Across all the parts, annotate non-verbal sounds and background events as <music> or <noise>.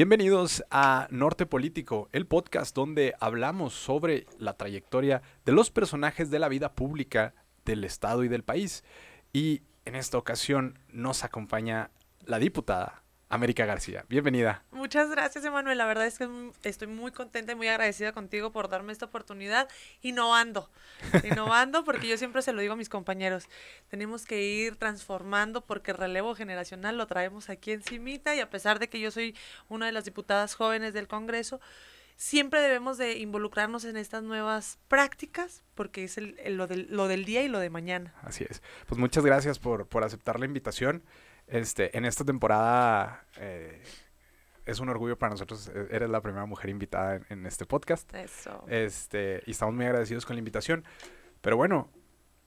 Bienvenidos a Norte Político, el podcast donde hablamos sobre la trayectoria de los personajes de la vida pública del Estado y del país. Y en esta ocasión nos acompaña la diputada América García. Bienvenida. Muchas gracias, Emanuel. La verdad es que estoy muy contenta y muy agradecida contigo por darme esta oportunidad innovando. Innovando porque yo siempre se lo digo a mis compañeros. Tenemos que ir transformando porque el relevo generacional lo traemos aquí encimita y a pesar de que yo soy una de las diputadas jóvenes del Congreso, siempre debemos de involucrarnos en estas nuevas prácticas porque es lo, del, lo del día y lo de mañana. Así es. Pues muchas gracias por, por aceptar la invitación. Este, en esta temporada eh, es un orgullo para nosotros. E-, eres la primera mujer invitada en, este podcast. Eso. Este, y estamos muy agradecidos con la invitación. Pero bueno,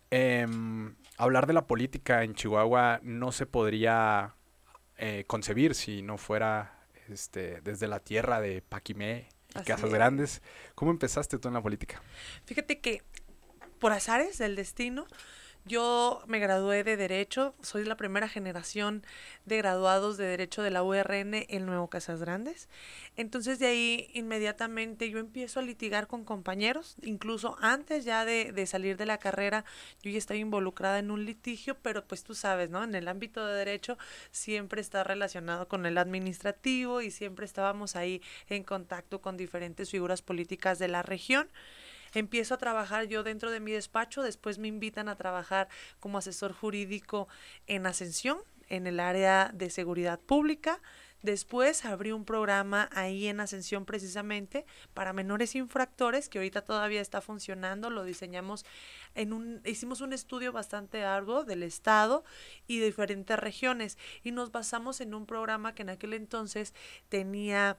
em, hablar de la política en Chihuahua no se podría eh, concebir si no fuera este, desde la tierra de Paquimé y Casas Grandes. ¿Cómo empezaste tú en la política? Fíjate que por azares del destino, yo me gradué de Derecho, soy la primera generación de graduados de Derecho de la URN en Nuevo Casas Grandes. Entonces de ahí inmediatamente yo empiezo a litigar con compañeros, incluso antes ya de, de, salir de la carrera yo ya estaba involucrada en un litigio, pero pues tú sabes, ¿no? En el ámbito de Derecho siempre está relacionado con el administrativo y siempre estábamos ahí en contacto con diferentes figuras políticas de la región. Empiezo a trabajar yo dentro de mi despacho, después me invitan a trabajar como asesor jurídico en Ascensión, en el área de seguridad pública. Después abrí un programa ahí en Ascensión precisamente para menores infractores que ahorita todavía está funcionando. Lo diseñamos en un, hicimos un estudio bastante arduo del estado y de diferentes regiones y nos basamos en un programa que en aquel entonces tenía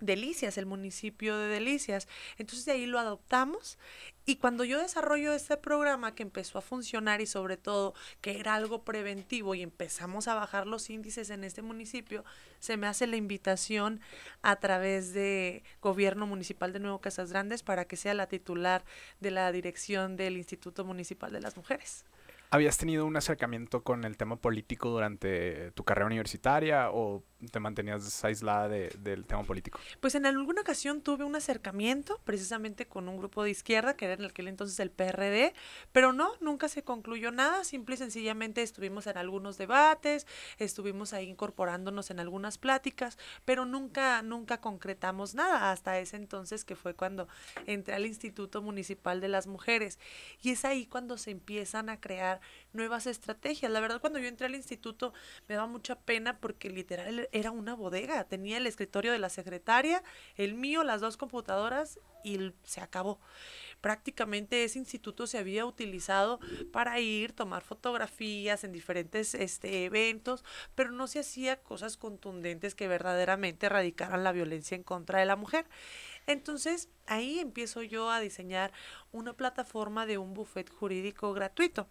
Delicias, el municipio de Delicias. Entonces de ahí lo adoptamos y cuando yo desarrollo este programa que empezó a funcionar y sobre todo que era algo preventivo y empezamos a bajar los índices en este municipio, se me hace la invitación a través de Gobierno Municipal de Nuevo Casas Grandes para que sea la titular de la dirección del Instituto Municipal de las Mujeres. ¿Habías tenido un acercamiento con el tema político durante tu carrera universitaria o te mantenías aislada del tema político? Pues en alguna ocasión tuve un acercamiento precisamente con un grupo de izquierda que era en aquel entonces el PRD, pero no, nunca se concluyó nada, simple y sencillamente estuvimos en algunos debates, estuvimos ahí incorporándonos en algunas pláticas, pero nunca, nunca concretamos nada hasta ese entonces que fue cuando entré al Instituto Municipal de las Mujeres y es ahí cuando se empiezan a crear nuevas estrategias. La verdad, cuando yo entré al instituto me daba mucha pena porque literal era una bodega. Tenía el escritorio de la secretaria, el mío, las dos computadoras y se acabó. Prácticamente ese instituto se había utilizado para ir, tomar fotografías en diferentes este, eventos, pero no se hacía cosas contundentes que verdaderamente erradicaran la violencia en contra de la mujer. Entonces, ahí empiezo yo a diseñar una plataforma de un buffet jurídico gratuito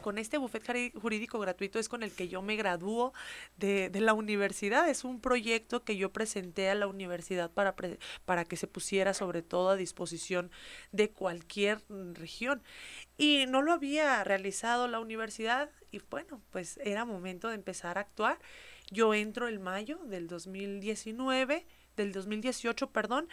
con este bufete jurídico gratuito es con el que yo me gradúo de, de, la universidad. Es un proyecto que yo presenté a la universidad para, para que se pusiera sobre todo a disposición de cualquier región. Y no lo había realizado la universidad y bueno, pues era momento de empezar a actuar. Yo entro el mayo del 2019, del 2018, perdón,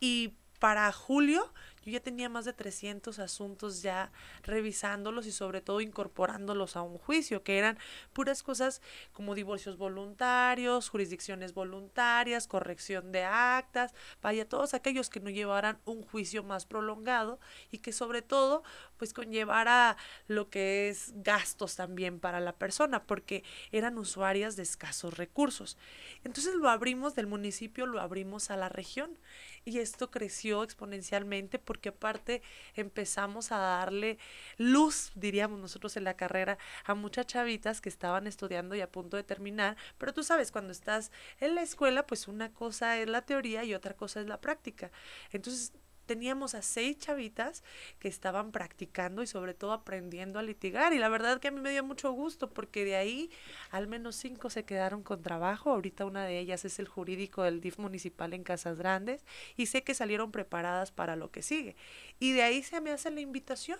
y para julio yo ya tenía más de 300 asuntos ya revisándolos y sobre todo incorporándolos a un juicio, que eran puras cosas como divorcios voluntarios, jurisdicciones voluntarias, corrección de actas, vaya, todos aquellos que no llevaran un juicio más prolongado y que sobre todo pues conllevara lo que es gastos también para la persona, porque eran usuarias de escasos recursos. Entonces lo abrimos del municipio, lo abrimos a la región y esto creció exponencialmente aparte empezamos a darle luz, diríamos nosotros en la carrera, a muchas chavitas que estaban estudiando y a punto de terminar, pero tú sabes, cuando estás en la escuela, pues una cosa es la teoría y otra cosa es la práctica. Entonces teníamos a seis chavitas que estaban practicando y sobre todo aprendiendo a litigar. Y la verdad que a mí me dio mucho gusto porque de ahí al menos cinco se quedaron con trabajo. Ahorita una de ellas es el jurídico del DIF municipal en Casas Grandes y sé que salieron preparadas para lo que sigue. Y de ahí se me hace la invitación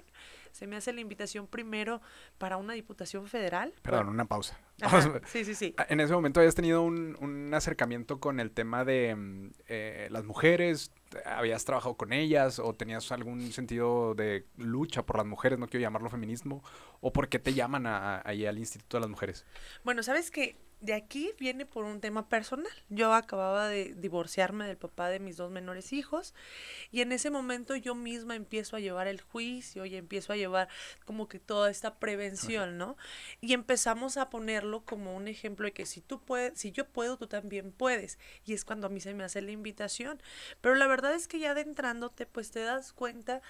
se me hace la invitación primero para una diputación federal. Perdón, una pausa. sí, sí, sí. En ese momento habías tenido un, un acercamiento con el tema de mm, eh, las mujeres, habías trabajado con ellas o tenías algún sentido de lucha por las mujeres, no quiero llamarlo feminismo, o por qué te llaman ahí al Instituto de las Mujeres. Bueno, sabes que de aquí viene por un tema personal. Yo acababa de divorciarme del papá de mis dos menores hijos y en ese momento yo misma empiezo a llevar el juicio y empiezo a llevar como que toda esta prevención, ¿no? Y empezamos a ponerlo como un ejemplo de que si tú puedes, si yo puedo, tú también puedes. Y es cuando a mí se me hace la invitación. Pero la verdad es que ya adentrándote, pues te das cuenta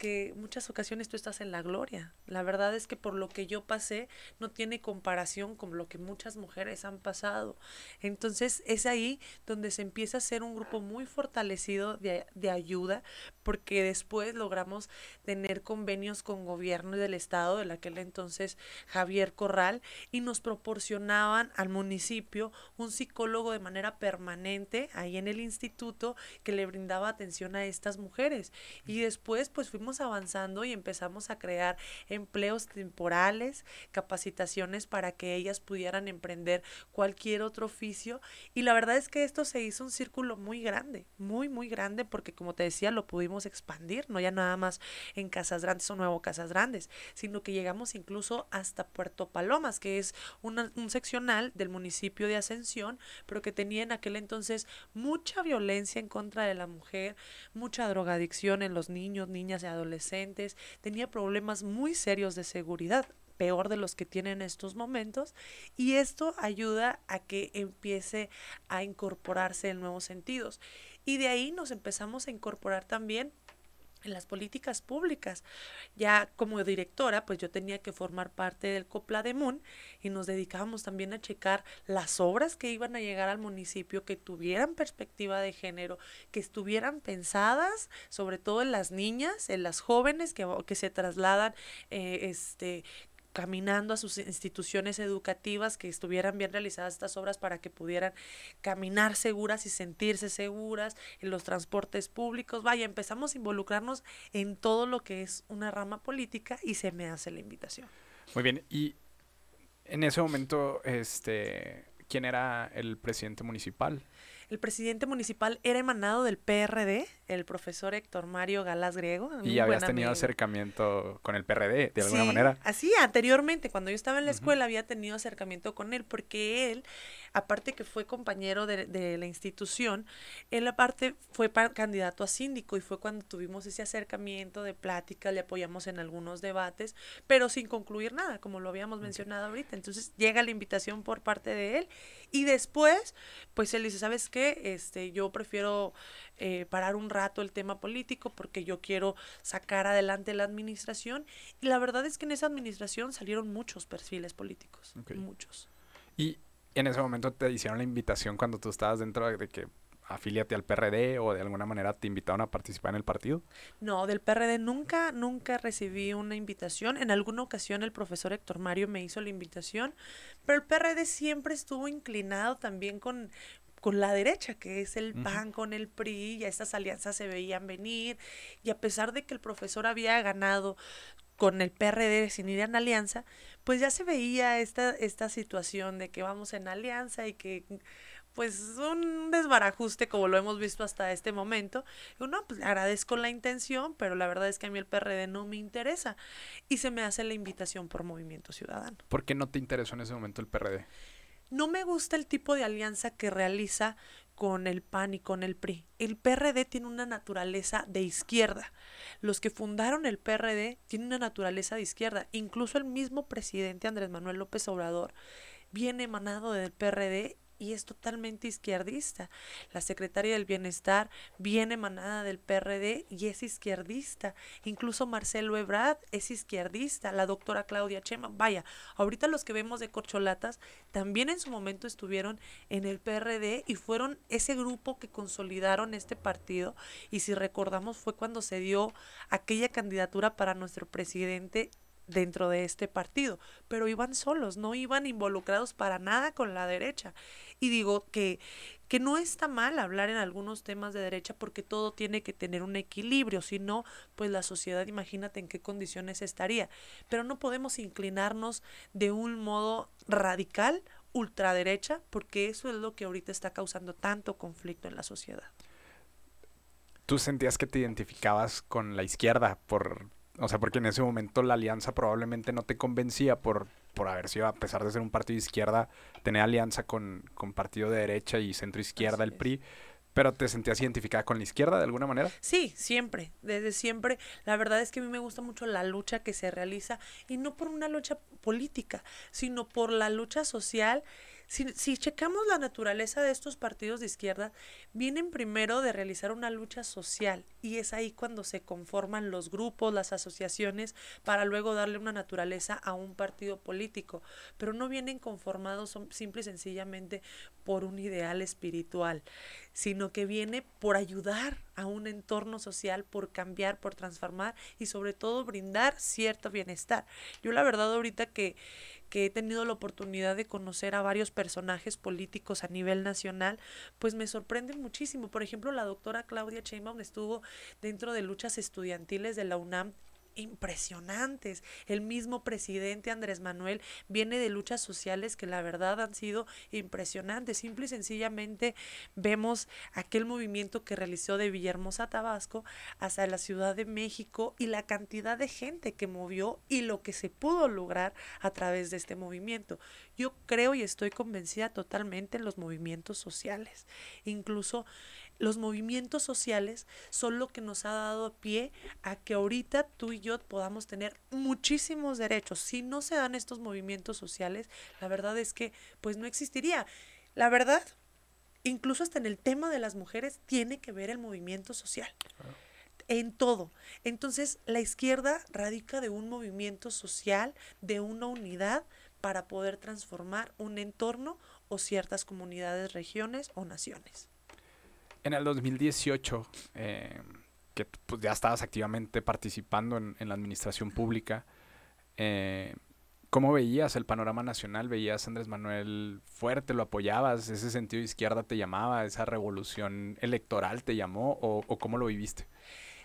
que muchas ocasiones tú estás en la gloria. La verdad es que por lo que yo pasé no tiene comparación con lo que muchas mujeres han pasado. Entonces es ahí donde se empieza a ser un grupo muy fortalecido de, de ayuda porque después logramos tener convenios con gobierno del estado, de aquel entonces Javier Corral, y nos proporcionaban al municipio un psicólogo de manera permanente ahí en el instituto que le brindaba atención a estas mujeres. Y después pues fuimos avanzando y empezamos a crear empleos temporales, capacitaciones para que ellas pudieran emprender cualquier otro oficio. Y la verdad es que esto se hizo un círculo muy grande, muy, muy grande, porque como te decía, lo pudimos expandir, no ya nada más en Casas Grandes o Nuevo Casas Grandes, sino que llegamos incluso hasta Puerto Palomas, que es un seccional del municipio de Ascensión, pero que tenía en aquel entonces mucha violencia en contra de la mujer, mucha drogadicción en los niños, niñas y adolescentes, tenía problemas muy serios de seguridad peor de los que tienen en estos momentos y esto ayuda a que empiece a incorporarse en nuevos sentidos. Y de ahí nos empezamos a incorporar también en las políticas públicas. Ya como directora, pues yo tenía que formar parte del Copla de Moon y nos dedicábamos también a checar las obras que iban a llegar al municipio, que tuvieran perspectiva de género, que estuvieran pensadas sobre todo en las niñas, en las jóvenes que, que se trasladan eh, este, caminando a sus instituciones educativas, que estuvieran bien realizadas estas obras para que pudieran caminar seguras y sentirse seguras en los transportes públicos. Vaya, empezamos a involucrarnos en todo lo que es una rama política y se me hace la invitación. Muy bien, y en ese momento, este, ¿quién era el presidente municipal? El presidente municipal era emanado del PRD, el profesor Héctor Mario Galás Griego. Y habías tenido acercamiento con el PRD, de alguna manera. Así, anteriormente, cuando yo estaba en la escuela, había tenido acercamiento con él, porque él, aparte que fue compañero de, la institución, él aparte fue candidato a síndico y fue cuando tuvimos ese acercamiento de plática, le apoyamos en algunos debates, pero sin concluir nada, como lo habíamos mencionado ahorita. Entonces llega la invitación por parte de él y después, pues él dice, ¿sabes qué? Este, yo prefiero eh, parar un rato el tema político porque yo quiero sacar adelante la administración. Y la verdad es que en esa administración salieron muchos perfiles políticos, muchos. Y en ese momento te hicieron la invitación cuando tú estabas dentro de que afíliate al PRD o de alguna manera te invitaron a participar en el partido? No, del PRD nunca, nunca recibí una invitación. En alguna ocasión el profesor Héctor Mario me hizo la invitación, pero el PRD siempre estuvo inclinado también con, con la derecha, que es el PAN con el PRI, y estas alianzas se veían venir, y a pesar de que el profesor había ganado con el PRD sin ir en alianza, pues ya se veía esta, esta situación de que vamos en alianza y que pues un desbarajuste como lo hemos visto hasta este momento. Uno, pues agradezco la intención, pero la verdad es que a mí el PRD no me interesa. Y se me hace la invitación por Movimiento Ciudadano. ¿Por qué no te interesó en ese momento el PRD? No me gusta el tipo de alianza que realiza con el PAN y con el PRI. El PRD tiene una naturaleza de izquierda. Los que fundaron el PRD tienen una naturaleza de izquierda. Incluso el mismo presidente Andrés Manuel López Obrador viene emanado del PRD y es totalmente izquierdista. La secretaria del Bienestar viene emanada del PRD y es izquierdista. Incluso Marcelo Ebrard es izquierdista. La doctora Claudia Chema. Vaya, ahorita los que vemos de corcholatas también en su momento estuvieron en el PRD y fueron ese grupo que consolidaron este partido. Y si recordamos fue cuando se dio aquella candidatura para nuestro presidente dentro de este partido, pero iban solos, no iban involucrados para nada con la derecha. Y digo que que no está mal hablar en algunos temas de derecha porque todo tiene que tener un equilibrio, si no, pues la sociedad imagínate en qué condiciones estaría, pero no podemos inclinarnos de un modo radical ultraderecha porque eso es lo que ahorita está causando tanto conflicto en la sociedad. ¿Tú sentías que te identificabas con la izquierda por o sea, porque en ese momento la alianza probablemente no te convencía por, por haber sido, a pesar de ser un partido de izquierda, tener alianza con, con partido de derecha y centro izquierda, el PRI. ¿Pero te sentías identificada con la izquierda de alguna manera? Sí, siempre, desde siempre. La verdad es que a mí me gusta mucho la lucha que se realiza y no por una lucha política, sino por la lucha social si, si checamos la naturaleza de estos partidos de izquierda, vienen primero de realizar una lucha social y es ahí cuando se conforman los grupos, las asociaciones, para luego darle una naturaleza a un partido político, pero no vienen conformados simple y sencillamente por un ideal espiritual, sino que viene por ayudar a un entorno social, por cambiar, por transformar y sobre todo brindar cierto bienestar. Yo la verdad ahorita que que he tenido la oportunidad de conocer a varios personajes políticos a nivel nacional, pues me sorprende muchísimo. Por ejemplo, la doctora Claudia Sheinbaum estuvo dentro de luchas estudiantiles de la UNAM impresionantes. El mismo presidente Andrés Manuel viene de luchas sociales que la verdad han sido impresionantes. Simple y sencillamente vemos aquel movimiento que realizó de Villahermosa, Tabasco, hacia la Ciudad de México y la cantidad de gente que movió y lo que se pudo lograr a través de este movimiento. Yo creo y estoy convencida totalmente en los movimientos sociales. Incluso los movimientos sociales son lo que nos ha dado pie a que ahorita tú y yo podamos tener muchísimos derechos. Si no se dan estos movimientos sociales, la verdad es que pues no existiría. La verdad, incluso hasta en el tema de las mujeres tiene que ver el movimiento social. En todo. Entonces, la izquierda radica de un movimiento social, de una unidad para poder transformar un entorno o ciertas comunidades, regiones o naciones. En el 2018, eh, que pues, ya estabas activamente participando en, la administración pública, eh, ¿cómo veías el panorama nacional? ¿Veías a Andrés Manuel fuerte? ¿Lo apoyabas? ¿Ese sentido de izquierda te llamaba? ¿Esa revolución electoral te llamó? ¿O, o cómo lo viviste?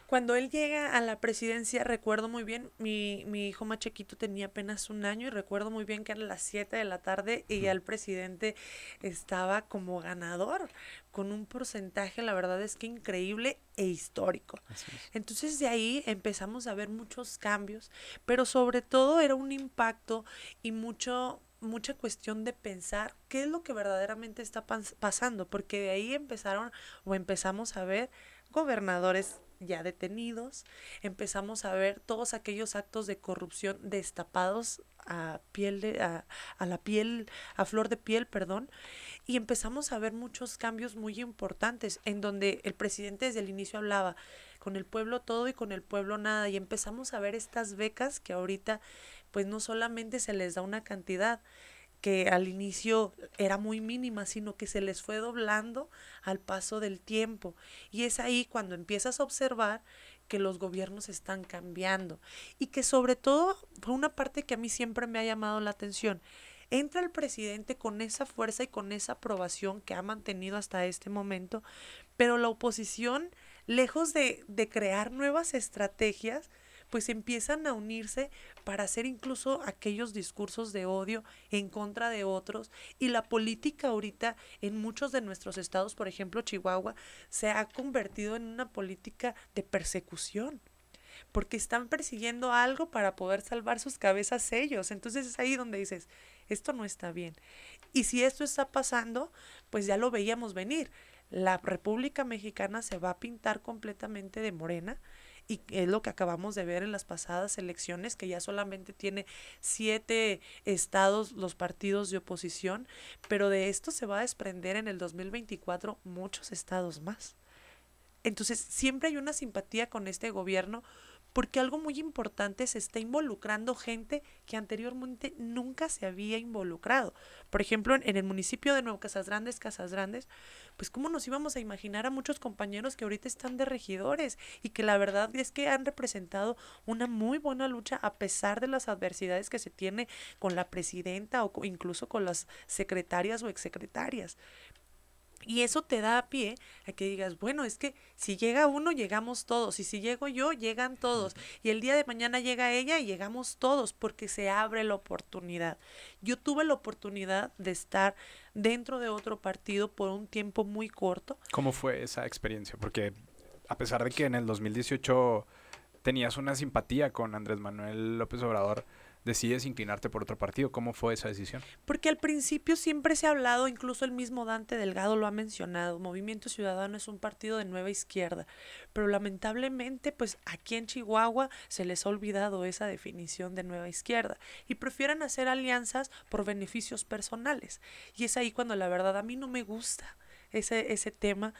Cuando él llega a la presidencia, recuerdo muy bien, mi, mi hijo más chiquito tenía apenas un año y recuerdo muy bien que eran las 7 de la tarde y ya el presidente estaba como ganador, con un porcentaje, la verdad es que increíble e histórico. Entonces de ahí empezamos a ver muchos cambios, pero sobre todo era un impacto y mucho mucha cuestión de pensar qué es lo que verdaderamente está pasando, porque de ahí empezaron o empezamos a ver gobernadores ya detenidos, empezamos a ver todos aquellos actos de corrupción destapados a piel de, a, a, la piel, a flor de piel, perdón, y empezamos a ver muchos cambios muy importantes en donde el presidente desde el inicio hablaba con el pueblo todo y con el pueblo nada, y empezamos a ver estas becas que ahorita pues no solamente se les da una cantidad, que al inicio era muy mínima, sino que se les fue doblando al paso del tiempo. Y es ahí cuando empiezas a observar que los gobiernos están cambiando y que sobre todo fue una parte que a mí siempre me ha llamado la atención. Entra el presidente con esa fuerza y con esa aprobación que ha mantenido hasta este momento, pero la oposición, lejos de, de crear nuevas estrategias, pues empiezan a unirse para hacer incluso aquellos discursos de odio en contra de otros. Y la política ahorita en muchos de nuestros estados, por ejemplo Chihuahua, se ha convertido en una política de persecución porque están persiguiendo algo para poder salvar sus cabezas ellos. Entonces es ahí donde dices, esto no está bien. Y si esto está pasando, pues ya lo veíamos venir. La República Mexicana se va a pintar completamente de morena y es lo que acabamos de ver en las pasadas elecciones, que ya solamente tiene siete estados los partidos de oposición, pero de esto se va a desprender en el 2024 muchos estados más. Entonces, siempre hay una simpatía con este gobierno porque algo muy importante se está involucrando gente que anteriormente nunca se había involucrado. Por ejemplo, en, el municipio de Nuevo Casas Grandes, Casas Grandes, pues cómo nos íbamos a imaginar a muchos compañeros que ahorita están de regidores y que la verdad es que han representado una muy buena lucha a pesar de las adversidades que se tiene con la presidenta o incluso con las secretarias o exsecretarias. Y eso te da pie a que digas, bueno, es que si llega uno, llegamos todos. Y si llego yo, llegan todos. Y el día de mañana llega ella y llegamos todos porque se abre la oportunidad. Yo tuve la oportunidad de estar dentro de otro partido por un tiempo muy corto. ¿Cómo fue esa experiencia? Porque a pesar de que en el 2018 tenías una simpatía con Andrés Manuel López Obrador, decides inclinarte por otro partido. ¿Cómo fue esa decisión? Porque al principio siempre se ha hablado, incluso el mismo Dante Delgado lo ha mencionado, Movimiento Ciudadano es un partido de nueva izquierda, pero lamentablemente pues aquí en Chihuahua se les ha olvidado esa definición de nueva izquierda y prefieren hacer alianzas por beneficios personales. Y es ahí cuando la verdad a mí no me gusta ese, ese tema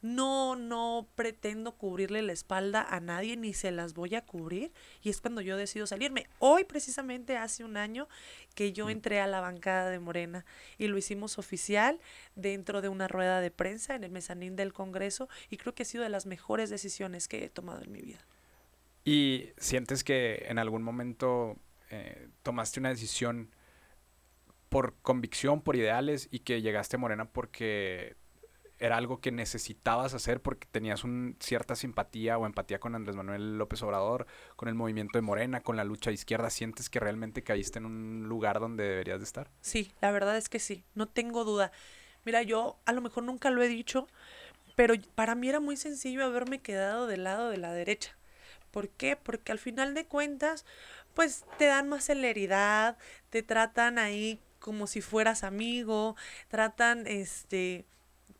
no, no pretendo cubrirle la espalda a nadie ni se las voy a cubrir y es cuando yo decido salirme. Hoy precisamente hace un año que yo entré a la bancada de Morena y lo hicimos oficial dentro de una rueda de prensa en el mezanín del Congreso y creo que ha sido de las mejores decisiones que he tomado en mi vida. ¿Y sientes que en algún momento eh, tomaste una decisión por convicción, por ideales y que llegaste a Morena porque era algo que necesitabas hacer porque tenías un, cierta simpatía o empatía con Andrés Manuel López Obrador, con el movimiento de Morena, con la lucha de izquierda. ¿Sientes que realmente caíste en un lugar donde deberías de estar? Sí, la verdad es que sí, no tengo duda. Mira, yo a lo mejor nunca lo he dicho, pero para mí era muy sencillo haberme quedado del lado de la derecha. ¿Por qué? Porque al final de cuentas, pues te dan más celeridad, te tratan ahí como si fueras amigo, tratan este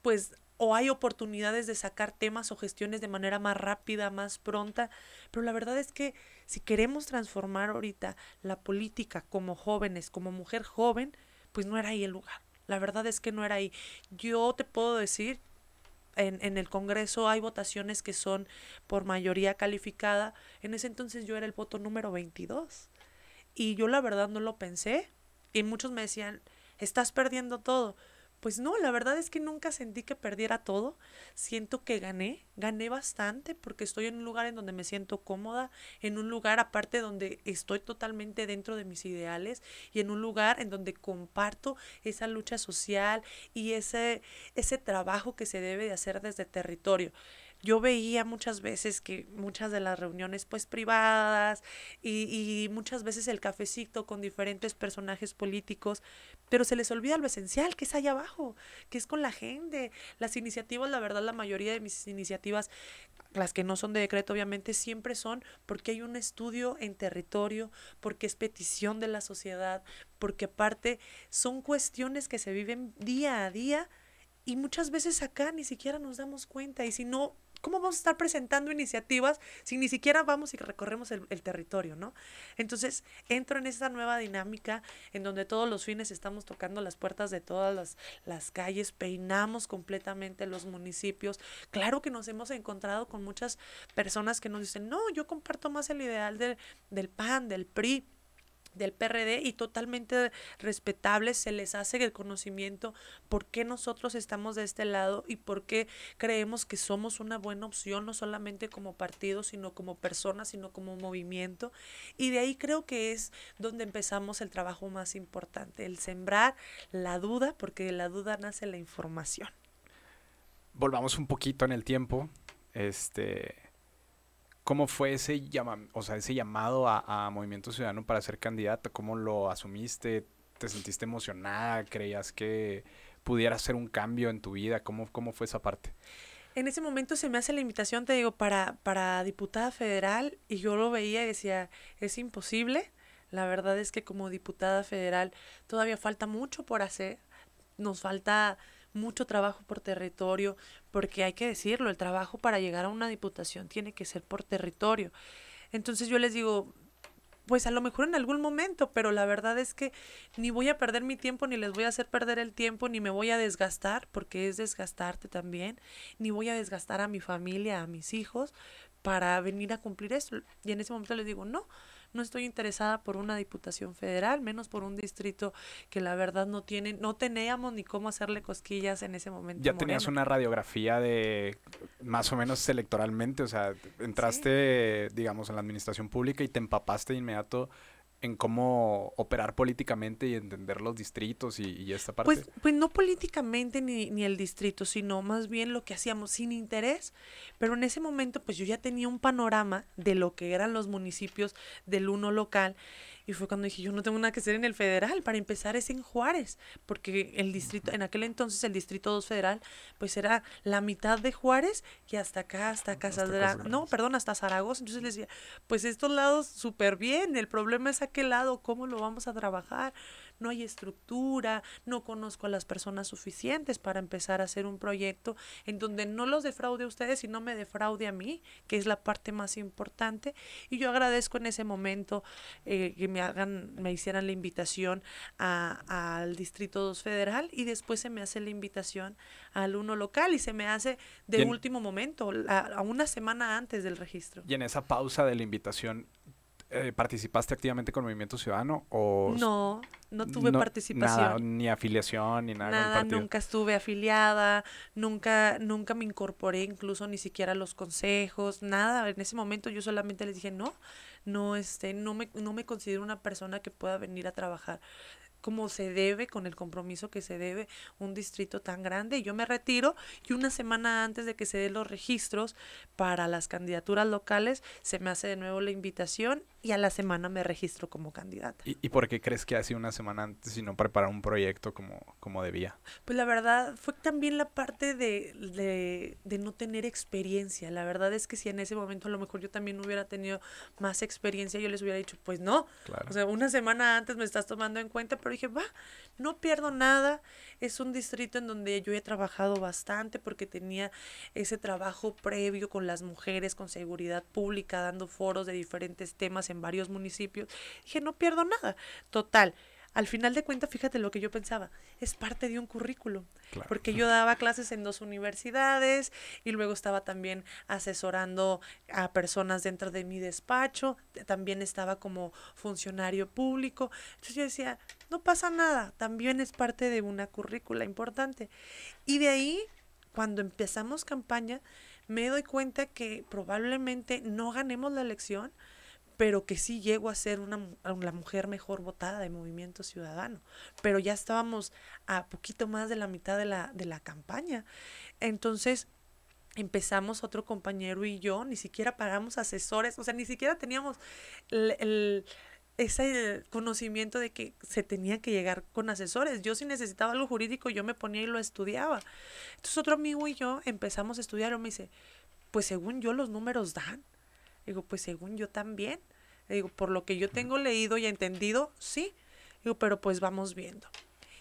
pues o hay oportunidades de sacar temas o gestiones de manera más rápida, más pronta, pero la verdad es que si queremos transformar ahorita la política como jóvenes, como mujer joven, pues no era ahí el lugar. La verdad es que no era ahí. Yo te puedo decir, en, en el Congreso hay votaciones que son por mayoría calificada. En ese entonces yo era el voto número 22. Y yo la verdad no lo pensé. Y muchos me decían, estás perdiendo todo pues no, la verdad es que nunca sentí que perdiera todo. Siento que gané, gané bastante porque estoy en un lugar en donde me siento cómoda, en un lugar aparte donde estoy totalmente dentro de mis ideales y en un lugar en donde comparto esa lucha social y ese, ese trabajo que se debe de hacer desde territorio yo veía muchas veces que muchas de las reuniones pues privadas y, y, muchas veces el cafecito con diferentes personajes políticos, pero se les olvida lo esencial que es allá abajo, que es con la gente. Las iniciativas, la verdad, la mayoría de mis iniciativas, las que no son de decreto obviamente, siempre son porque hay un estudio en territorio, porque es petición de la sociedad, porque aparte son cuestiones que se viven día a día y muchas veces acá ni siquiera nos damos cuenta y si no ¿cómo vamos a estar presentando iniciativas si ni siquiera vamos y recorremos el, territorio, ¿no? Entonces, entro en esa nueva dinámica en donde todos los fines estamos tocando las puertas de todas las, las calles, peinamos completamente los municipios. Claro que nos hemos encontrado con muchas personas que nos dicen, no, yo comparto más el ideal del PAN, del PRI del PRD y totalmente respetables, se les hace el conocimiento por qué nosotros estamos de este lado y por qué creemos que somos una buena opción, no solamente como partido, sino como personas, sino como movimiento. Y de ahí creo que es donde empezamos el trabajo más importante, el sembrar la duda, porque de la duda nace la información. Volvamos un poquito en el tiempo. Este, ¿Cómo fue ese, llama, o sea, ese llamado a, Movimiento Ciudadano para ser candidato? ¿Cómo lo asumiste? ¿Te sentiste emocionada? ¿Creías que pudiera hacer un cambio en tu vida? ¿Cómo, cómo fue esa parte? En ese momento se me hace la invitación, te digo, para, para diputada federal y yo lo veía y decía, es imposible. La verdad es que como diputada federal todavía falta mucho por hacer. Nos falta mucho trabajo por territorio, porque hay que decirlo, el trabajo para llegar a una diputación tiene que ser por territorio. Entonces yo les digo, pues a lo mejor en algún momento, pero la verdad es que ni voy a perder mi tiempo, ni les voy a hacer perder el tiempo, ni me voy a desgastar, porque es desgastarte también, ni voy a desgastar a mi familia, a mis hijos, para venir a cumplir esto. Y en ese momento les digo, no, no estoy interesada por una diputación federal, menos por un distrito que la verdad no tiene, no teníamos ni cómo hacerle cosquillas en ese momento. Ya tenías una radiografía de más o menos electoralmente, o sea, entraste, digamos, en la administración pública y te empapaste de inmediato en cómo operar políticamente y entender los distritos y, y esta parte. Pues, pues no políticamente ni, ni el distrito, sino más bien lo que hacíamos sin interés. Pero en ese momento, pues yo ya tenía un panorama de lo que eran los municipios del uno local. Y fue cuando dije, yo no tengo nada que hacer en el federal, para empezar es en Juárez, porque el distrito, en aquel entonces el distrito 2 federal, pues era la mitad de Juárez y hasta acá, hasta Casa no, perdón, hasta Zaragoza. Entonces les decía, pues estos lados súper bien, el problema es aquel lado, ¿cómo lo vamos a trabajar? No hay estructura, no conozco a las personas suficientes para empezar a hacer un proyecto en donde no los defraude a ustedes, sino me defraude a mí, que es la parte más importante. Y yo agradezco en ese momento eh, que me hagan, me hicieran la invitación al Distrito 2 Federal y después se me hace la invitación al uno local y se me hace de último momento, a una semana antes del registro. Y en esa pausa de la invitación, eh, ¿participaste activamente con Movimiento Ciudadano? O no, no tuve participación. ni afiliación, ni nada. Nada, nunca estuve afiliada, nunca, nunca me incorporé incluso ni siquiera a los consejos, nada. En ese momento yo solamente les dije, no, no, este, no me, no me considero una persona que pueda venir a trabajar como se debe, con el compromiso que se debe un distrito tan grande. Yo me retiro y una semana antes de que se den los registros para las candidaturas locales, se me hace de nuevo la invitación y a la semana me registro como candidata. ¿Y, y por qué crees que sido una semana antes y no preparar un proyecto como, como debía? Pues la verdad fue también la parte de, de, de, no tener experiencia. La verdad es que si en ese momento a lo mejor yo también hubiera tenido más experiencia, yo les hubiera dicho, pues no. O sea, una semana antes me estás tomando en cuenta, pero dije, va, no pierdo nada. Es un distrito en donde yo he trabajado bastante porque tenía ese trabajo previo con las mujeres, con seguridad pública, dando foros de diferentes temas en varios municipios. Dije, no pierdo nada. Total al final de cuentas, fíjate lo que yo pensaba, es parte de un currículum, porque yo daba clases en dos universidades y luego estaba también asesorando a personas dentro de mi despacho, también estaba como funcionario público, entonces yo decía, no pasa nada, también es parte de una currícula importante. Y de ahí, cuando empezamos campaña, me doy cuenta que probablemente no ganemos la elección, pero que sí llego a ser una, la mujer mejor votada de Movimiento Ciudadano. Pero ya estábamos a poquito más de la mitad de la, de la campaña. Entonces empezamos otro compañero y yo, ni siquiera pagamos asesores, o sea, ni siquiera teníamos el, ese conocimiento de que se tenía que llegar con asesores. Yo si necesitaba algo jurídico, yo me ponía y lo estudiaba. Entonces otro amigo y yo empezamos a estudiar y me dice, pues según yo los números dan. Digo, pues según yo también. Digo, por lo que yo tengo leído y entendido, sí. Digo, pero pues vamos viendo.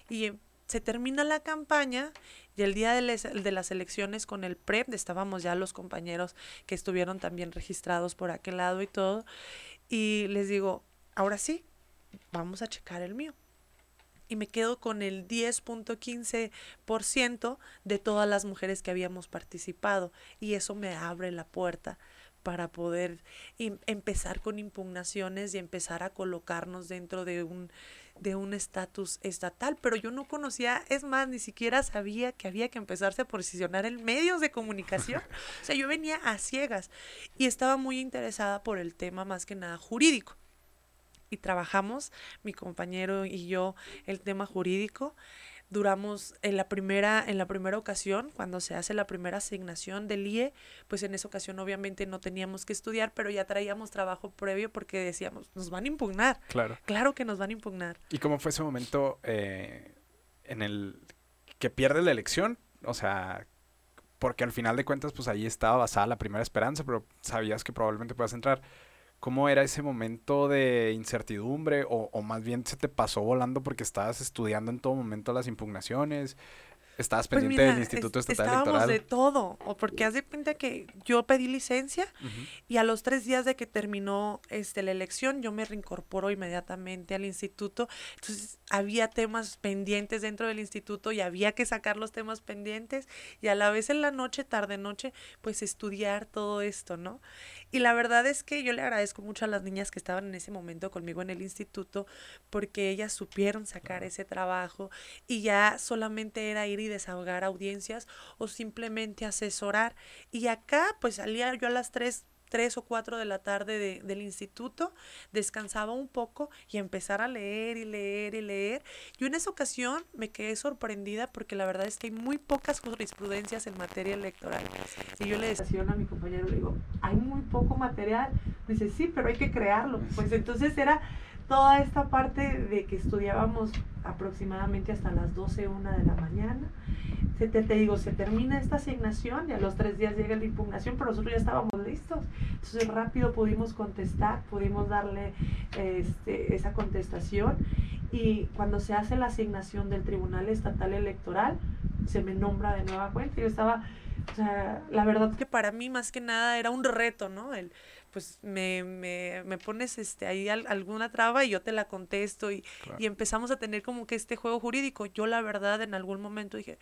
Y se termina la campaña y el día de, de, las elecciones con el PREP, estábamos ya los compañeros que estuvieron también registrados por aquel lado y todo. Y les digo, ahora sí, vamos a checar el mío. Y me quedo con el 10.15% de todas las mujeres que habíamos participado. Y eso me abre la puerta para poder empezar con impugnaciones y empezar a colocarnos dentro de un de un estatus estatal, pero yo no conocía, es más, ni siquiera sabía que había que empezarse a posicionar en medios de comunicación. o sea, yo venía a ciegas y estaba muy interesada por el tema más que nada jurídico. Y trabajamos, mi compañero y yo, el tema jurídico duramos en la primera en la primera ocasión cuando se hace la primera asignación del IE pues en esa ocasión obviamente no teníamos que estudiar pero ya traíamos trabajo previo porque decíamos nos van a impugnar. Claro. Claro que nos van a impugnar. Y cómo fue ese momento eh, en el que pierde la elección o sea porque al final de cuentas pues ahí estaba basada la primera esperanza pero sabías que probablemente puedas entrar ¿Cómo era ese momento de incertidumbre o, o, más bien se te pasó volando porque estabas estudiando en todo momento las impugnaciones? Estabas pues pendiente del Instituto Estatal estábamos de todo, o porque haz de cuenta que yo pedí licencia y a los tres días de que terminó este, la elección yo me reincorporo inmediatamente al instituto. Entonces había temas pendientes dentro del instituto y había que sacar los temas pendientes y a la vez en la noche, tarde noche, pues estudiar todo esto, ¿no? Y la verdad es que yo le agradezco mucho a las niñas que estaban en ese momento conmigo en el instituto porque ellas supieron sacar ese trabajo y ya solamente era ir desahogar audiencias o simplemente asesorar. Y acá pues salía yo a las 3 3 o 4 de la tarde de- del instituto, descansaba un poco y empezar a leer y leer y leer. Yo en esa ocasión me quedé sorprendida porque la verdad es que hay muy pocas jurisprudencias en materia electoral. Y yo le decía a mi compañero, le digo, hay muy poco material. Dice, sí, pero hay que crearlo. Pues entonces era toda esta parte de que estudiábamos aproximadamente hasta las 12, una de la mañana. Se te, te digo, se termina esta asignación y a los tres días llega la impugnación, pero nosotros ya estábamos listos. Entonces rápido pudimos contestar, pudimos darle este, esa contestación y cuando se hace la asignación del Tribunal Estatal Electoral, se me nombra de nueva cuenta. Yo estaba, o sea, la verdad que para mí más que nada era un reto, ¿no? El, pues me, me, me pones este, ahí al- alguna traba y yo te la contesto y, Claro. y empezamos a tener como que este juego jurídico. Yo la verdad en algún momento dije,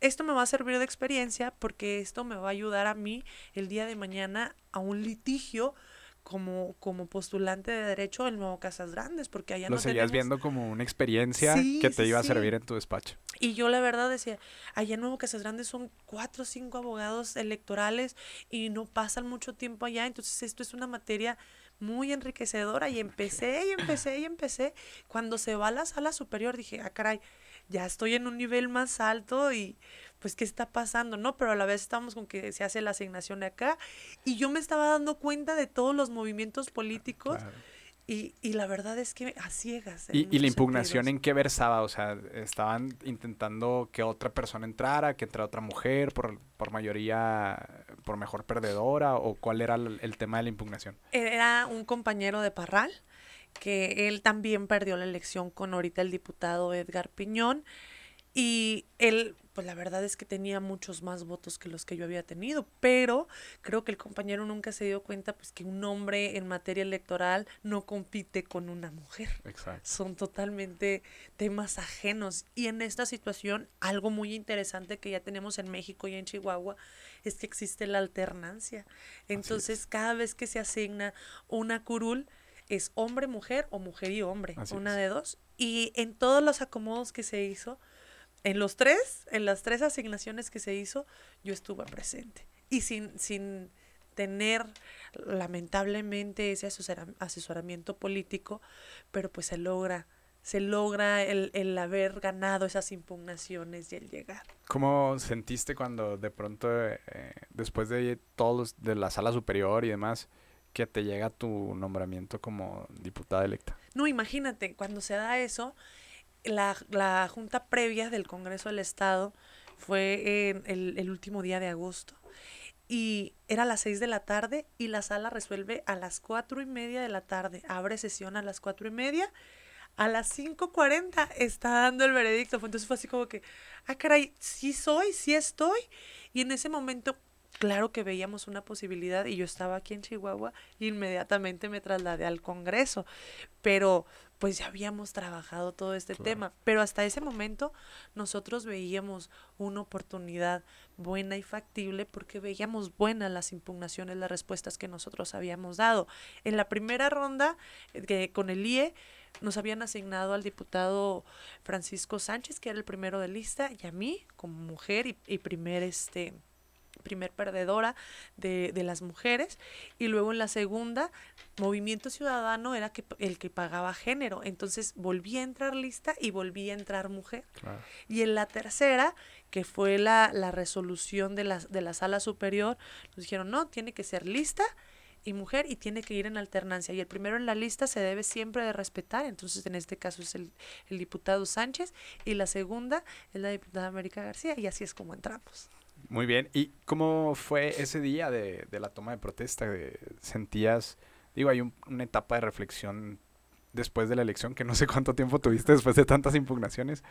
esto me va a servir de experiencia porque esto me va a ayudar a mí el día de mañana a un litigio como, como postulante de derecho en Nuevo Casas Grandes, porque allá Lo no seguías tenemos- viendo como una experiencia Sí, que te sí, iba a sí. servir en tu despacho. Y yo la verdad decía, allá en Nuevo Casas Grandes son cuatro o cinco abogados electorales y no pasan mucho tiempo allá, entonces esto es una materia muy enriquecedora y empecé y empecé y empecé. Cuando se va a la sala superior dije, ah, caray, ya estoy en un nivel más alto y pues qué está pasando, ¿no? Pero a la vez estamos con que se hace la asignación de acá y yo me estaba dando cuenta de todos los movimientos políticos. Y, y la verdad es que a ciegas. Y, y la impugnación sentidos. en qué versaba, o sea, estaban intentando que otra persona entrara, que entrara otra mujer, por, por mayoría, por mejor perdedora, o cuál era el, el tema de la impugnación. Era un compañero de Parral, que él también perdió la elección con ahorita el diputado Edgar Piñón. Y él, pues la verdad es que tenía muchos más votos que los que yo había tenido, pero creo que el compañero nunca se dio cuenta pues que un hombre en materia electoral no compite con una mujer Exacto. son totalmente temas ajenos. Y en esta situación, algo muy interesante que ya tenemos en México y en Chihuahua es que existe la alternancia. Entonces, cada vez que se asigna una curul, es hombre, mujer o mujer y hombre, Así una es. de dos. Y en todos los acomodos que se hizo, en los tres, en las tres asignaciones que se hizo, yo estuve presente. Y sin, sin tener lamentablemente ese asesora- asesoramiento político, pero pues se logra, se logra el, el haber ganado esas impugnaciones y el llegar. ¿Cómo sentiste cuando de pronto, eh, después de todos de la sala superior y demás, que te llega tu nombramiento como diputada electa? No, imagínate, cuando se da eso, la, la junta previa del Congreso del Estado fue el, el último día de agosto y era a las seis de la tarde y la sala resuelve a las cuatro y media de la tarde. Abre sesión a las cuatro y media. A las 5.40 está dando el veredicto. Entonces fue así como que, ah, caray, sí soy, sí estoy. Y en ese momento, claro que veíamos una posibilidad y yo estaba aquí en Chihuahua y inmediatamente me trasladé al Congreso. Pero pues ya habíamos trabajado todo este Claro. tema. Pero hasta ese momento nosotros veíamos una oportunidad buena y factible porque veíamos buenas las impugnaciones, las respuestas que nosotros habíamos dado. En la primera ronda eh, que con el IE nos habían asignado al diputado Francisco Sánchez, que era el primero de lista, y a mí como mujer y, y primer este primer perdedora de, de las mujeres y luego en la segunda Movimiento Ciudadano era que, el que pagaba género entonces volví a entrar lista y volví a entrar mujer Claro. y en la tercera, que fue la, la resolución de la, de la sala superior, nos dijeron, no, tiene que ser lista y mujer y tiene que ir en alternancia. Y el primero en la lista se debe siempre de respetar. Entonces, en este caso es el, el diputado Sánchez y la segunda es la diputada América García y así es como entramos. Muy bien. ¿Y cómo fue ese día de, de la toma de protesta? ¿Sentías, digo, hay un- una etapa de reflexión después de la elección, que no sé cuánto tiempo tuviste después de tantas impugnaciones?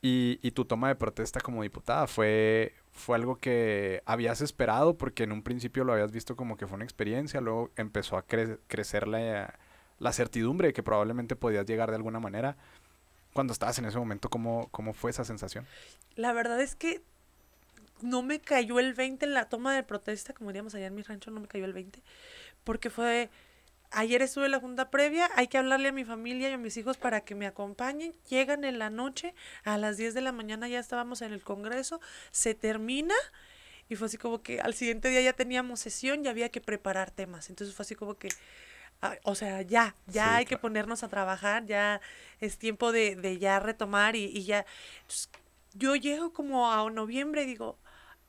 Y, y tu toma de protesta como diputada fue, fue algo que habías esperado porque en un principio lo habías visto como que fue una experiencia, luego empezó a cre- crecer la, la certidumbre de que probablemente podías llegar de alguna manera. Cuando estabas en ese momento, ¿cómo, cómo fue esa sensación? La verdad es que no me cayó el 20 en la toma de protesta, como diríamos allá en mi rancho, no me cayó el 20, porque fue, ayer estuve en la junta previa, hay que hablarle a mi familia y a mis hijos para que me acompañen, llegan en la noche, a las 10 de la mañana ya estábamos en el Congreso, se termina Y fue así como que al siguiente día ya teníamos sesión y había que preparar temas. Entonces fue así como que, ah, o sea, ya, ya hay que ponernos a trabajar, ya es tiempo de, de ya retomar y, y ya. yo llego como a noviembre y digo,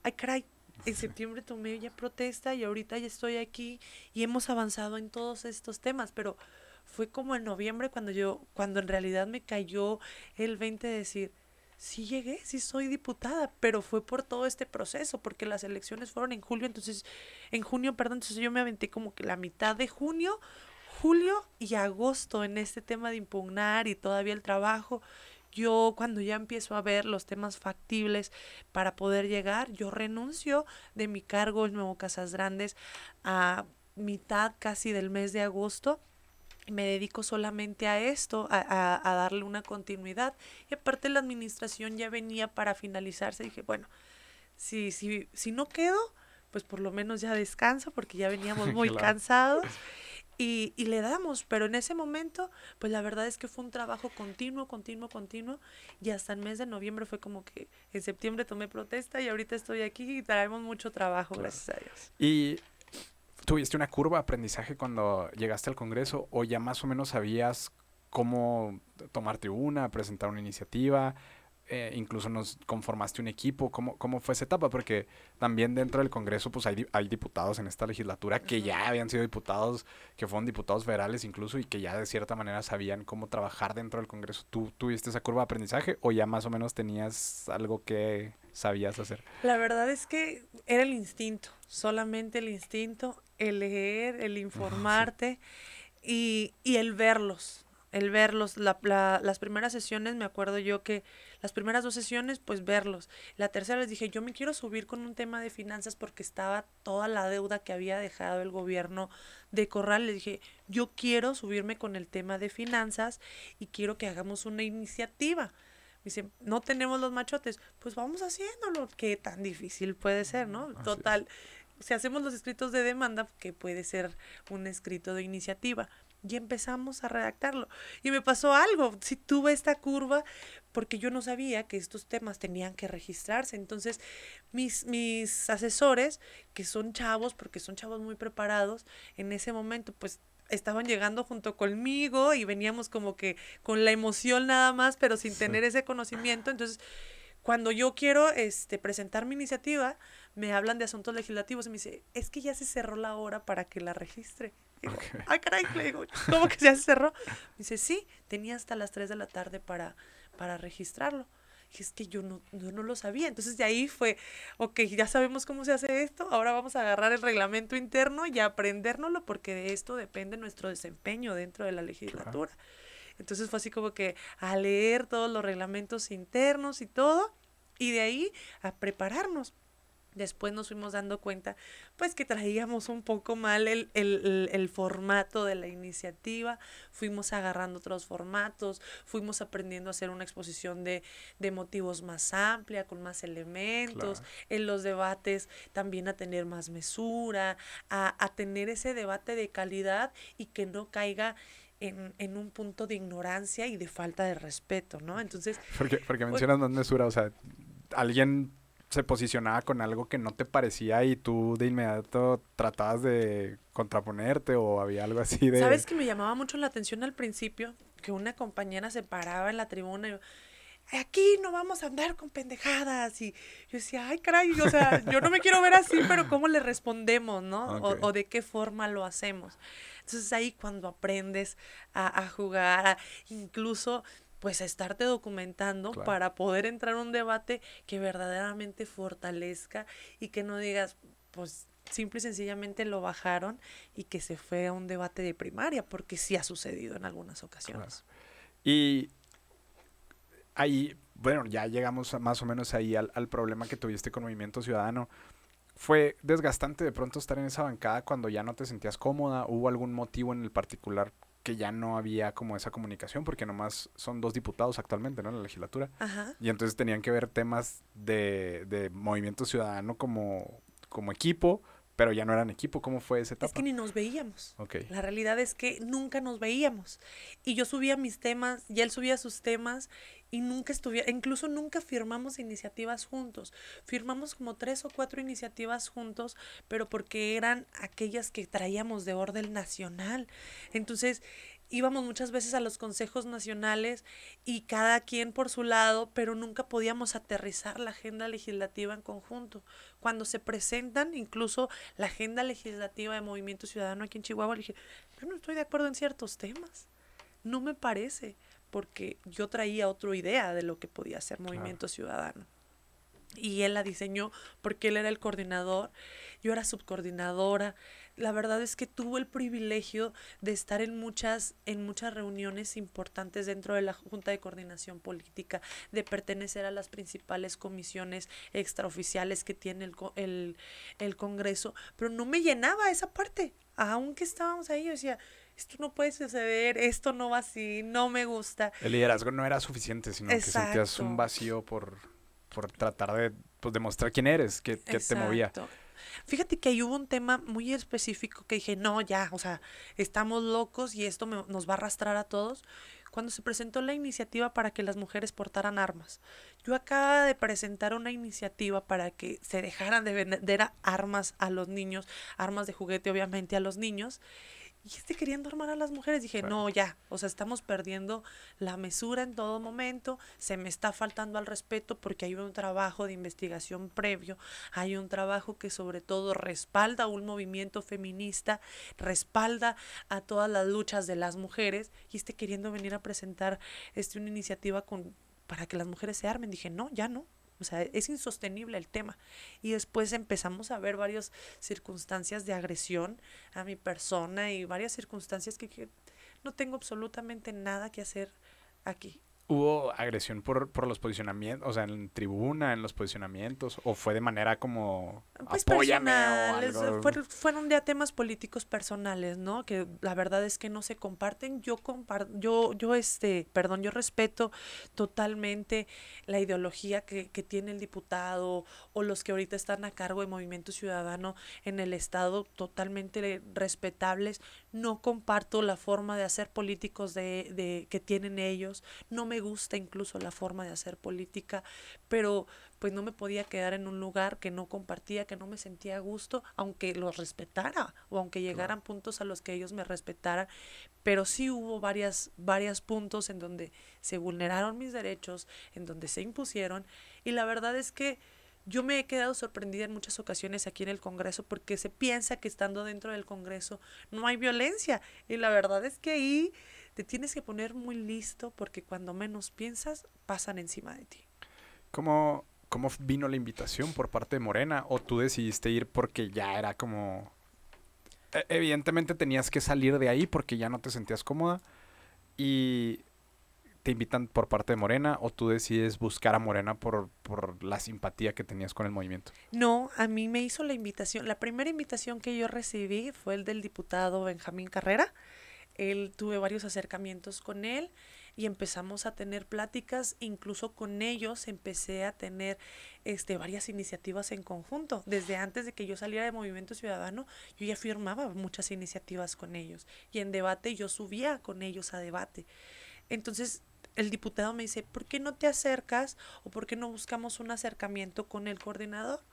ay, caray, en septiembre tomé ya protesta y ahorita ya estoy aquí y hemos avanzado en todos estos temas, pero fue como en noviembre cuando yo, cuando en realidad me cayó el 20 de decir, sí llegué, sí soy diputada, pero fue por todo este proceso, porque las elecciones fueron en julio, entonces, en junio, perdón, entonces yo me aventé como que la mitad de junio, julio y agosto en este tema de impugnar y todavía el trabajo. Yo cuando ya empiezo a ver los temas factibles para poder llegar, yo renuncio de mi cargo en Nuevo Casas Grandes a mitad casi del mes de agosto me dedico solamente a esto, a, a, darle una continuidad. Y aparte la administración ya venía para finalizarse. Dije, bueno, si, si, si no quedo, pues por lo menos ya descanso porque ya veníamos <laughs> muy cansados. <laughs> Y, y, le damos, pero en ese momento, pues la verdad es que fue un trabajo continuo, continuo, continuo, y hasta el mes de noviembre fue como que en septiembre tomé protesta y ahorita estoy aquí y traemos mucho trabajo, gracias a Dios. Y ¿Tuviste una curva de aprendizaje cuando llegaste al Congreso o ya más o menos sabías cómo tomar tribuna, presentar una iniciativa? Eh, incluso nos conformaste un equipo. ¿Cómo, ¿Cómo fue esa etapa? Porque también dentro del Congreso pues hay, hay diputados en esta legislatura que ya habían sido diputados, que fueron diputados federales incluso y que ya de cierta manera sabían cómo trabajar dentro del Congreso. ¿Tú tuviste esa curva de aprendizaje o ya más o menos tenías algo que sabías hacer? La verdad es que era el instinto, solamente el instinto el leer, el informarte y, y, el verlos, el verlos. La, las primeras sesiones, me acuerdo yo que las primeras dos sesiones, pues verlos. La tercera les dije, yo me quiero subir con un tema de finanzas porque estaba toda la deuda que había dejado el gobierno de Corral. Les dije, yo quiero subirme con el tema de finanzas y quiero que hagamos una iniciativa. Me dice, no tenemos los machotes, pues vamos haciéndolo. Qué tan difícil puede ser, ¿no? Total si hacemos los escritos de demanda, que puede ser un escrito de iniciativa, y empezamos a redactarlo. Y me pasó algo, si tuve esta curva, porque yo no sabía que estos temas tenían que registrarse. Entonces, mis, mis asesores, que son chavos, porque son chavos muy preparados, en ese momento, pues estaban llegando junto conmigo y veníamos como que con la emoción nada más, pero sin tener ese conocimiento. Entonces, cuando yo quiero este, presentar mi iniciativa, me hablan de asuntos legislativos y me dice, es que ya se cerró la hora para que la registre. Digo, Ay, caray, le digo, ¿cómo que ya se cerró? Me dice, sí, tenía hasta las 3 de la tarde para, para registrarlo. Y es que yo no, yo no lo sabía. Entonces de ahí fue, ok, ya sabemos cómo se hace esto, ahora vamos a agarrar el reglamento interno y aprendérnoslo porque de esto depende nuestro desempeño dentro de la legislatura. Entonces fue así como que a leer todos los reglamentos internos y todo, y de ahí a prepararnos. Después nos fuimos dando cuenta, pues que traíamos un poco mal el, el, el, formato de la iniciativa, fuimos agarrando otros formatos, fuimos aprendiendo a hacer una exposición de, de motivos más amplia, con más elementos, en los debates también a tener más mesura, a, a tener ese debate de calidad y que no caiga en, en, un punto de ignorancia y de falta de respeto, ¿no? Entonces... <laughs> Porque, porque pues mencionas más mesura, o sea, alguien se posicionaba con algo que no te parecía y tú de inmediato tratabas de contraponerte o había algo así de... ¿Sabes que me llamaba mucho la atención al principio? Que una compañera se paraba en la tribuna y aquí no vamos a andar con pendejadas. Y yo decía, ay, caray, o sea, yo no me quiero ver así, pero ¿cómo le respondemos, no? O, o, de qué forma lo hacemos. Entonces ahí cuando aprendes a, a jugar, incluso pues a estarte documentando para poder entrar a un debate que verdaderamente fortalezca y que no digas, pues simple y sencillamente lo bajaron y que se fue a un debate de primaria, porque sí ha sucedido en algunas ocasiones. Y ahí, bueno, ya llegamos más o menos ahí al, al, problema que tuviste con Movimiento Ciudadano. ¿Fue desgastante de pronto estar en esa bancada cuando ya no te sentías cómoda? ¿Hubo algún motivo en el particular que ya no había como esa comunicación, porque nomás son dos diputados actualmente, ¿no? En la legislatura. Y entonces tenían que ver temas de, de movimiento ciudadano como, como equipo, pero ya no eran equipo. ¿Cómo fue esa etapa? Es que ni nos veíamos. Ok. La realidad es que nunca nos veíamos. Y yo subía mis temas y él subía sus temas y nunca estuviera, incluso nunca firmamos iniciativas juntos. Firmamos como tres o cuatro iniciativas juntos, pero porque eran aquellas que traíamos de orden nacional. Entonces, íbamos muchas veces a los consejos nacionales y cada quien por su lado, pero nunca podíamos aterrizar la agenda legislativa en conjunto. Cuando se presentan incluso la agenda legislativa de Movimiento Ciudadano aquí en Chihuahua, le dije, yo no estoy de acuerdo en ciertos temas. No me parece, porque yo traía otra idea de lo que podía ser Movimiento Ciudadano. Y él la diseñó porque él era el coordinador, yo era subcoordinadora, la verdad es que tuve el privilegio de estar en muchas, en muchas reuniones importantes dentro de la Junta de Coordinación Política, de pertenecer a las principales comisiones extraoficiales que tiene el, el, el Congreso, pero no me llenaba esa parte, aunque estábamos ahí, yo decía, esto no puede suceder, esto no va así, no me gusta. El liderazgo no era suficiente, sino que sentías un vacío por, por tratar de pues, demostrar quién eres, qué, qué te movía. Fíjate que ahí hubo un tema muy específico que dije, no, ya, o sea, estamos locos y esto nos va a arrastrar a todos. Cuando se presentó la iniciativa para que las mujeres portaran armas. Yo acaba de presentar una iniciativa para que se dejaran de vender armas a los niños, armas de juguete obviamente a los niños, y este queriendo armar a las mujeres. Dije, no, ya, o sea, estamos perdiendo la mesura en todo momento, se me está faltando al respeto porque hay un trabajo de investigación previo, hay un trabajo que sobre todo respalda un movimiento feminista, respalda a todas las luchas de las mujeres y este queriendo venir a presentar este, una iniciativa con, para que las mujeres se armen. Dije, no, ya no, o sea, es insostenible el tema. Y después empezamos a ver varias circunstancias de agresión a mi persona y varias circunstancias que, que no tengo absolutamente nada que hacer aquí. ¿Hubo agresión por, por los posicionamientos, o sea, en tribuna, en los posicionamientos, o fue de manera como pues apóyame o Fueron, fueron ya temas políticos personales, ¿no? Que la verdad es que no se comparten. Yo comparto, yo, yo este, perdón, yo respeto totalmente la ideología que, que tiene el diputado o los que ahorita están a cargo de Movimiento Ciudadano en el estado, totalmente respetables. No comparto la forma de hacer políticos de, de que tienen ellos. No me gusta incluso la forma de hacer política, pero pues no me podía quedar en un lugar que no compartía, que no me sentía a gusto, aunque los respetara o aunque llegaran puntos a los que ellos me respetaran, pero sí hubo varias varios puntos en donde se vulneraron mis derechos, en donde se impusieron y la verdad es que yo me he quedado sorprendida en muchas ocasiones aquí en el Congreso porque se piensa que estando dentro del Congreso no hay violencia y la verdad es que ahí te tienes que poner muy listo porque cuando menos piensas pasan encima de ti. ¿Cómo, cómo vino la invitación por parte de Morena? ¿O tú decidiste ir porque ya era como... E, evidentemente tenías que salir de ahí porque ya no te sentías cómoda y te invitan por parte de Morena o tú decides buscar a Morena por, por la simpatía que tenías con el movimiento? No, a mí me hizo la invitación. La primera invitación que yo recibí fue el del diputado Benjamín Carrera él tuve varios acercamientos con él y empezamos a tener pláticas, incluso con ellos empecé a tener este varias iniciativas en conjunto. Desde antes de que yo saliera de Movimiento Ciudadano, yo ya firmaba muchas iniciativas con ellos y en debate yo subía con ellos a debate. Entonces, el diputado me dice, "¿Por qué no te acercas o por qué no buscamos un acercamiento con el coordinador?"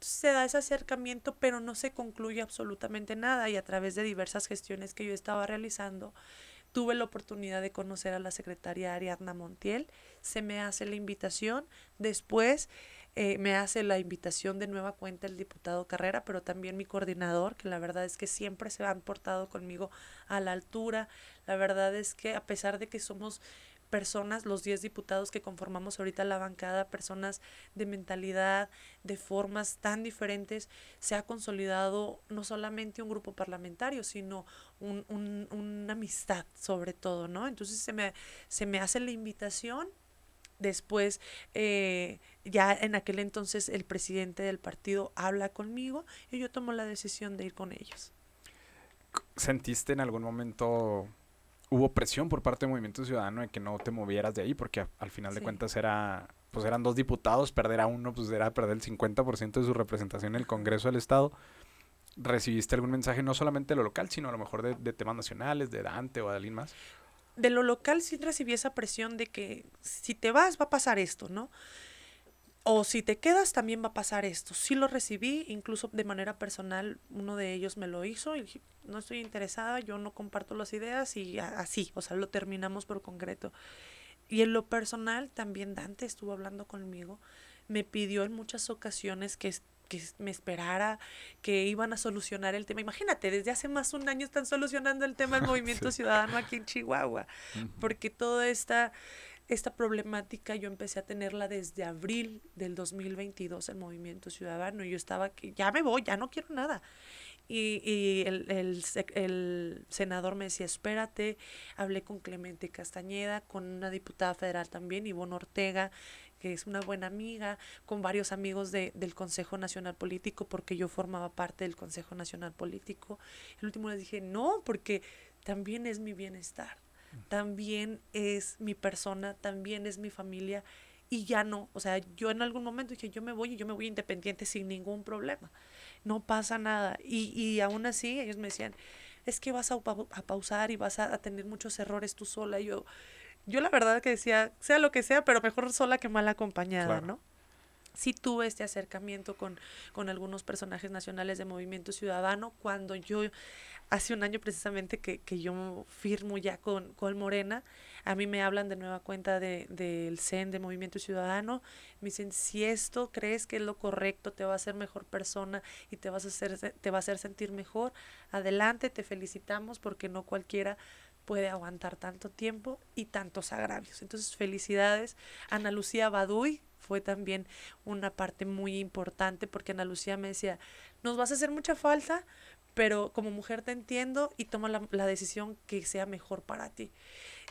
Se da ese acercamiento, pero no se concluye absolutamente nada y a través de diversas gestiones que yo estaba realizando, tuve la oportunidad de conocer a la secretaria Ariadna Montiel, se me hace la invitación, después eh, me hace la invitación de nueva cuenta el diputado Carrera, pero también mi coordinador, que la verdad es que siempre se han portado conmigo a la altura, la verdad es que a pesar de que somos personas, los 10 diputados que conformamos ahorita la bancada, personas de mentalidad, de formas tan diferentes, se ha consolidado no solamente un grupo parlamentario, sino un, un, una amistad sobre todo, ¿no? Entonces se me, se me hace la invitación. Después, eh, ya en aquel entonces, el presidente del partido habla conmigo y yo tomo la decisión de ir con ellos. ¿Sentiste en algún momento hubo presión por parte del Movimiento Ciudadano de que no te movieras de ahí, porque al final de cuentas era, pues eran dos diputados, perder a uno, pues era perder el 50% de su representación en el Congreso del Estado. recibiste algún mensaje, no solamente de lo local, sino a lo mejor de, de temas nacionales, de Dante o de alguien más? De lo local sí recibí esa presión de que si te vas va a pasar esto, ¿no? O si te quedas también va a pasar esto. Sí lo recibí, incluso de manera personal, uno de ellos me lo hizo y dije, no estoy interesada, yo no comparto las ideas y así, o sea, lo terminamos por concreto. Y en lo personal también Dante estuvo hablando conmigo, me pidió en muchas ocasiones que que me esperara, que iban a solucionar el tema. Imagínate, desde hace más un año están solucionando el tema del <laughs> movimiento ciudadano aquí en Chihuahua, porque toda esta, esta problemática yo empecé a tenerla desde abril del 2022, el movimiento ciudadano, yo estaba que ya me voy, ya no quiero nada. Y, y el, el, el, senador me decía, espérate, hablé con Clemente Castañeda, con una diputada federal también, Ivonne Ortega, que es una buena amiga, con varios amigos de, del Consejo Nacional Político, porque yo formaba parte del Consejo Nacional Político. El último les dije, no, porque también es mi bienestar, también es mi persona, también es mi familia, y ya no, o sea, yo en algún momento dije, yo me voy y yo me voy independiente sin ningún problema, no pasa nada. Y, y aún así ellos me decían, es que vas a, a pausar y vas a, a tener muchos errores tú sola. Y yo, yo la verdad que decía, sea lo que sea, pero mejor sola que mal acompañada, ¿no? Sí tuve este acercamiento con, con algunos personajes nacionales de Movimiento Ciudadano cuando yo, hace un año precisamente que, que yo firmo ya con, con Morena, a mí me hablan de nueva cuenta del de, CEN, de Movimiento Ciudadano, me dicen, si esto crees que es lo correcto, te va a hacer mejor persona y te, vas a hacer, te va a hacer sentir mejor, adelante, te felicitamos porque no cualquiera puede aguantar tanto tiempo y tantos agravios. Entonces, felicidades. Ana Lucía Baduy fue también una parte muy importante porque Ana Lucía me decía, nos vas a hacer mucha falta, pero como mujer te entiendo y toma la, la decisión que sea mejor para ti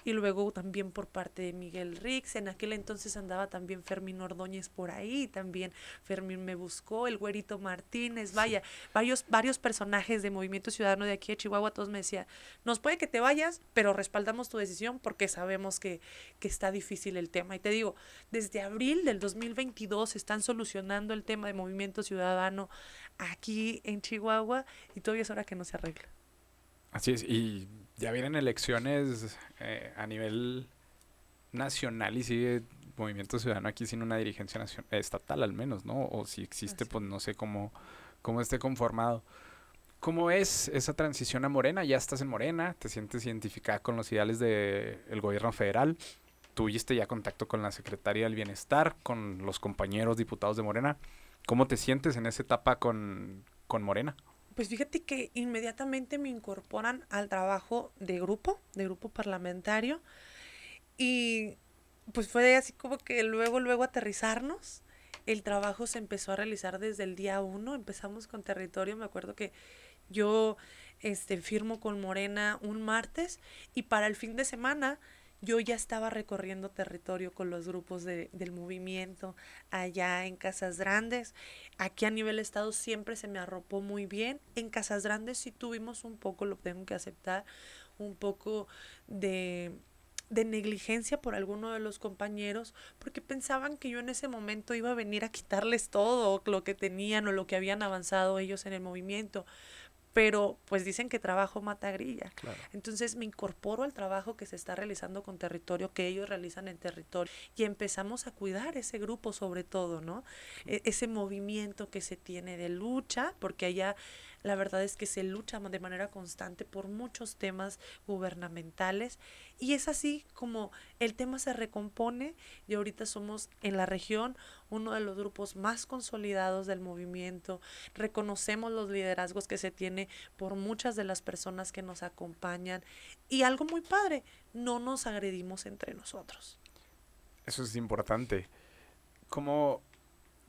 y luego también por parte de Miguel Rix. En aquel entonces andaba también Fermín Ordóñez por ahí, también Fermín me buscó, el güerito Martínez, vaya, varios, varios personajes de Movimiento Ciudadano de aquí de Chihuahua, todos me decían, nos puede que te vayas, pero respaldamos tu decisión porque sabemos que, que está difícil el tema. Y te digo, desde abril del 2022 están solucionando el tema de Movimiento Ciudadano aquí en Chihuahua y todavía es hora que no se arregle. Así es, y ya vienen elecciones eh, a nivel nacional y sigue Movimiento Ciudadano aquí sin una dirigencia nacional, estatal al menos, ¿no? O si existe, pues no sé cómo, cómo esté conformado. ¿Cómo es esa transición a Morena? Ya estás en Morena, te sientes identificada con los ideales del gobierno federal, tuviste ya contacto con la Secretaría del Bienestar, con los compañeros diputados de Morena. ¿Cómo te sientes en esa etapa con, con Morena? Pues fíjate que inmediatamente me incorporan al trabajo de grupo, de grupo parlamentario. Y pues fue así como que luego, luego aterrizarnos. El trabajo se empezó a realizar desde el día uno. Empezamos con territorio. Me acuerdo que yo este, firmo con Morena un martes y para el fin de semana yo ya estaba recorriendo territorio con los grupos de, del movimiento allá en Casas Grandes. Aquí a nivel estado siempre se me arropó muy bien. En Casas Grandes sí tuvimos un poco, lo tengo que aceptar, un poco de de negligencia por alguno de los compañeros porque pensaban que yo en ese momento iba a venir a quitarles todo lo que tenían o lo que habían avanzado ellos en el movimiento pero pues dicen que trabajo mata grilla. Entonces me incorporo al trabajo que se está realizando con territorio, que ellos realizan en territorio, y empezamos a cuidar ese grupo sobre todo, ¿no? E ese movimiento que se tiene de lucha, porque allá la verdad es que se lucha de manera constante por muchos temas gubernamentales y es así como el tema se recompone y ahorita somos en la región uno de los grupos más consolidados del movimiento. Reconocemos los liderazgos que se tiene por muchas de las personas que nos acompañan. Y algo muy padre, no nos agredimos entre nosotros. Eso es importante. Como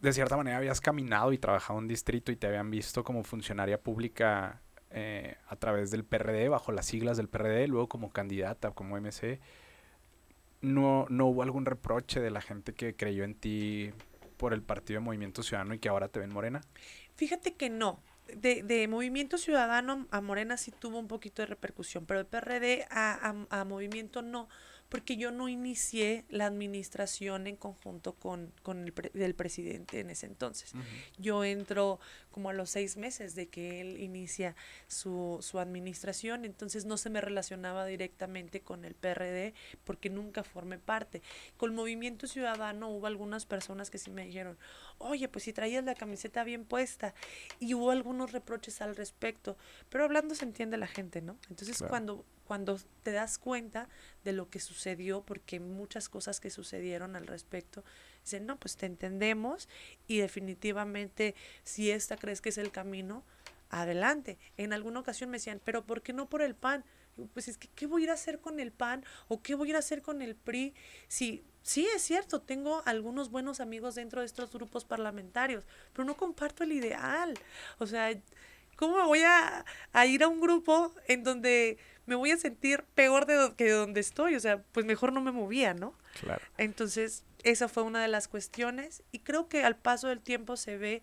de cierta manera habías caminado y trabajado en distrito y te habían visto como funcionaria pública eh, a través del PRD, bajo las siglas del PRD, luego como candidata, como MC no, no hubo algún reproche de la gente que creyó en ti por el Partido de Movimiento Ciudadano y que ahora te ven Morena? Fíjate que no. De, de Movimiento Ciudadano a Morena sí tuvo un poquito de repercusión, pero el PRD a, a, a Movimiento no, porque yo no inicié la administración en conjunto con, con el, presidente en ese entonces. Yo entro como a los seis meses de que él inicia su, su administración, entonces no se me relacionaba directamente con el PRD porque nunca formé parte. Con Movimiento Ciudadano hubo algunas personas que sí me dijeron, oye, pues si traías la camiseta bien puesta, y hubo algunos reproches al respecto, pero hablando se entiende la gente, ¿no? Entonces cuando cuando te das cuenta de lo que sucedió, porque muchas cosas que sucedieron al respecto, dicen, no, pues te entendemos y definitivamente si esta crees que es el camino, adelante. En alguna ocasión me decían, pero ¿por qué no por el PAN? Pues es que, ¿qué voy a ir a hacer con el PAN? ¿O qué voy a ir a hacer con el PRI? Si, sí, es cierto, tengo algunos buenos amigos dentro de estos grupos parlamentarios, pero no comparto el ideal. O sea, ¿cómo me voy a, a ir a un grupo en donde me voy a sentir peor de que de donde estoy, o sea, pues mejor no me movía, ¿no? Claro. Entonces, esa fue una de las cuestiones y creo que al paso del tiempo se ve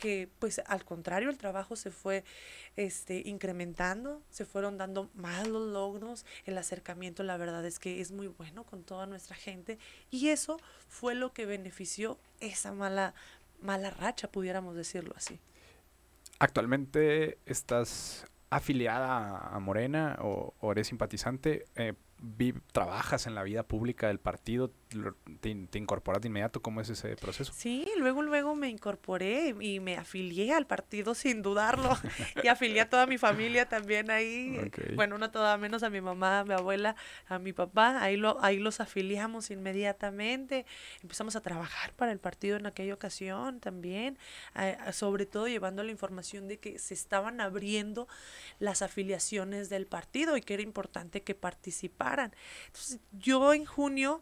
que pues al contrario el trabajo se fue este incrementando, se fueron dando más los logros, el acercamiento la verdad es que es muy bueno con toda nuestra gente y eso fue lo que benefició esa mala mala racha, pudiéramos decirlo así. Actualmente estás afiliada a Morena o, eres simpatizante, eh, trabajas en la vida pública del partido, te, incorporas de inmediato, ¿cómo es ese proceso? Sí, luego, luego me incorporé y me afilié al partido sin dudarlo y afilié a toda mi familia también ahí, bueno, no toda, menos a mi mamá, a mi abuela, a mi papá, ahí, lo, ahí los afiliamos inmediatamente, empezamos a trabajar para el partido en aquella ocasión también, sobre todo llevando la información de que se estaban abriendo las afiliaciones del partido y que era importante que participaran. Entonces, yo en junio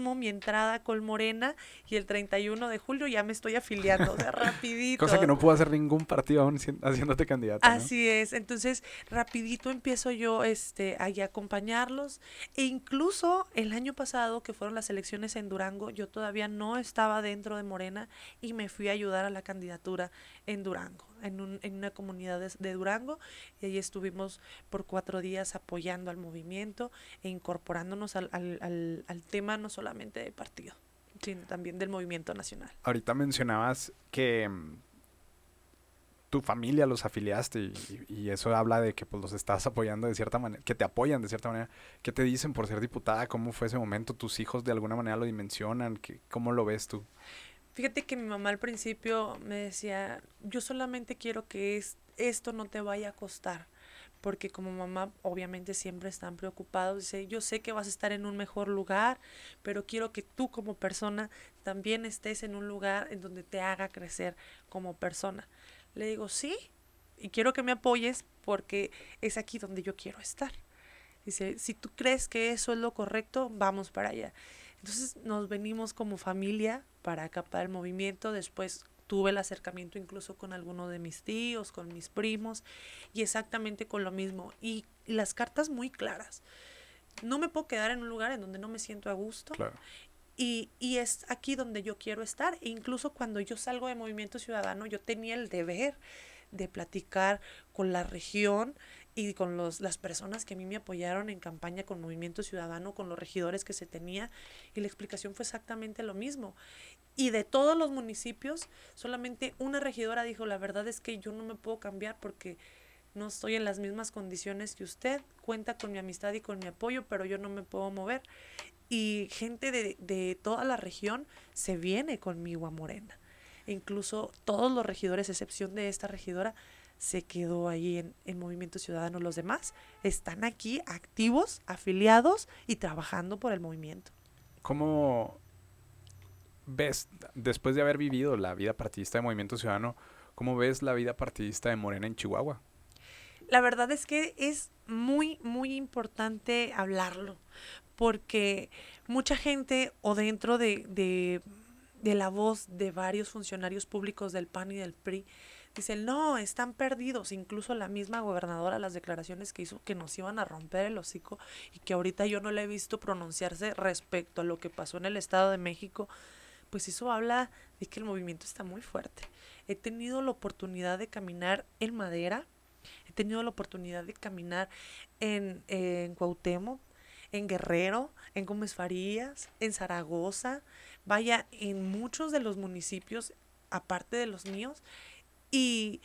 mi entrada con Morena y el 31 de julio ya me estoy afiliando, o sea, <laughs> rapidito. Cosa que no puedo hacer ningún partido aún haciéndote candidato. Así es, entonces rapidito empiezo yo este, a acompañarlos e incluso el año pasado que fueron las elecciones en Durango, yo todavía no estaba dentro de Morena y me fui a ayudar a la candidatura en Durango en, un, en una comunidad de, Durango y ahí estuvimos por cuatro días apoyando al movimiento e incorporándonos al, al, al, tema no solamente del partido, sino también del movimiento nacional. Ahorita mencionabas que mm, tu familia los afiliaste y, y, eso habla de que pues los estás apoyando de cierta manera, que te apoyan de cierta manera. ¿Qué te dicen por ser diputada? ¿Cómo fue ese momento? ¿Tus hijos de alguna manera lo dimensionan? ¿Cómo lo ves tú? Fíjate que mi mamá al principio me decía, yo solamente quiero que es, esto no te vaya a costar, porque como mamá obviamente siempre están preocupados, dice, yo sé que vas a estar en un mejor lugar, pero quiero que tú como persona también estés en un lugar en donde te haga crecer como persona. Le digo, sí, y quiero que me apoyes porque es aquí donde yo quiero estar. Dice, si tú crees que eso es lo correcto, vamos para allá. Entonces nos venimos como familia para captar el movimiento. Después tuve el acercamiento incluso con alguno de mis tíos, con mis primos, y exactamente con lo mismo. Y, las cartas muy claras. No me puedo quedar en un lugar en donde no me siento a gusto. Y, y, es aquí donde yo quiero estar. E incluso cuando yo salgo de Movimiento Ciudadano, yo tenía el deber de platicar con la región y con los, las personas que a mí me apoyaron en campaña con Movimiento Ciudadano, con los regidores que se tenía, y la explicación fue exactamente lo mismo. Y de todos los municipios, solamente una regidora dijo, la verdad es que yo no me puedo cambiar porque no estoy en las mismas condiciones que usted, cuenta con mi amistad y con mi apoyo, pero yo no me puedo mover. Y gente de, de toda la región se viene conmigo a Morena. incluso todos los regidores, excepción de esta regidora, se quedó ahí en, en, Movimiento Ciudadano. Los demás están aquí activos, afiliados y trabajando por el movimiento. ¿Cómo ves, después de haber vivido la vida partidista de Movimiento Ciudadano, cómo ves la vida partidista de Morena en Chihuahua? La verdad es que es muy, muy importante hablarlo, porque mucha gente o dentro de, de, de la voz de varios funcionarios públicos del PAN y del PRI, Dicen, no, están perdidos. Incluso la misma gobernadora, las declaraciones que hizo que nos iban a romper el hocico y que ahorita yo no le he visto pronunciarse respecto a lo que pasó en el Estado de México, pues eso habla de que el movimiento está muy fuerte. He tenido la oportunidad de caminar en Madera, he tenido la oportunidad de caminar en, en Cuauhtémoc, en Guerrero, en Gómez Farías, en Zaragoza, vaya, en muchos de los municipios, aparte de los míos, y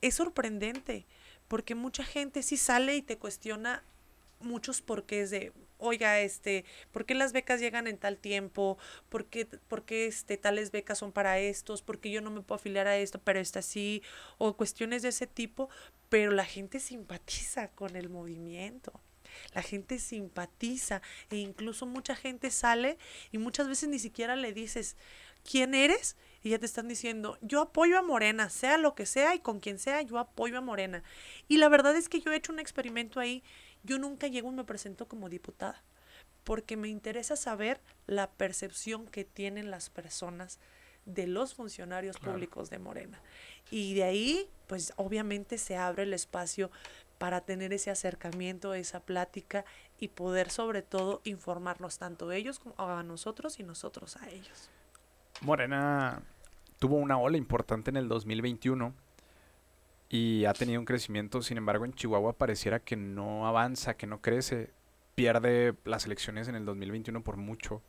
es sorprendente, porque mucha gente sí sale y te cuestiona muchos porqués de, oiga, este, ¿por qué las becas llegan en tal tiempo? ¿Por qué, por qué este, tales becas son para estos? ¿Por qué yo no me puedo afiliar a esto, pero esta sí? O cuestiones de ese tipo, pero la gente simpatiza con el movimiento. La gente simpatiza e incluso mucha gente sale y muchas veces ni siquiera le dices, ¿quién eres? Y ya te están diciendo, yo apoyo a Morena, sea lo que sea y con quien sea, yo apoyo a Morena. Y la verdad es que yo he hecho un experimento ahí yo nunca llego y me presento como diputada, porque me interesa saber la percepción que tienen las personas de los funcionarios públicos de Morena. Y de ahí, pues obviamente se abre el espacio para tener ese acercamiento, esa plática y poder sobre todo informarnos tanto ellos como a nosotros y nosotros a ellos. Morena tuvo una ola importante en el 2021 y ha tenido un crecimiento. Sin embargo, en Chihuahua pareciera que no avanza, que no crece. Pierde las elecciones en el 2021 por mucho,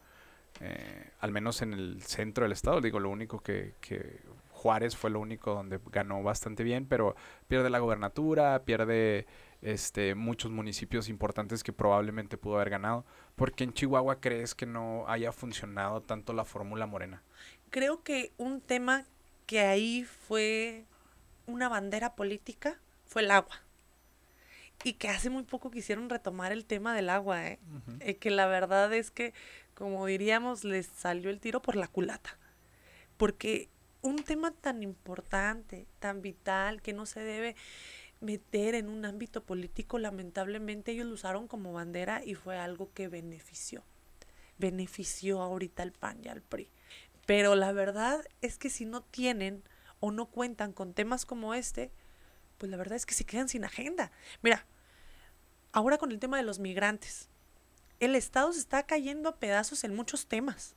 eh, al menos en el centro del estado. Digo, lo único que, que, Juárez fue lo único donde ganó bastante bien, pero pierde la gobernatura, pierde este, muchos municipios importantes que probablemente pudo haber ganado. ¿Por qué en Chihuahua crees que no haya funcionado tanto la fórmula morena? Creo que un tema que ahí fue una bandera política fue el agua. Y que hace muy poco quisieron retomar el tema del agua, ¿eh? Eh, que la verdad es que, como diríamos, les salió el tiro por la culata. Porque un tema tan importante, tan vital, que no se debe meter en un ámbito político, lamentablemente ellos lo usaron como bandera y fue algo que benefició. Benefició ahorita al PAN y al PRI. Pero la verdad es que si no tienen o no cuentan con temas como este, pues la verdad es que se quedan sin agenda. Mira, ahora con el tema de los migrantes, el Estado se está cayendo a pedazos en muchos temas.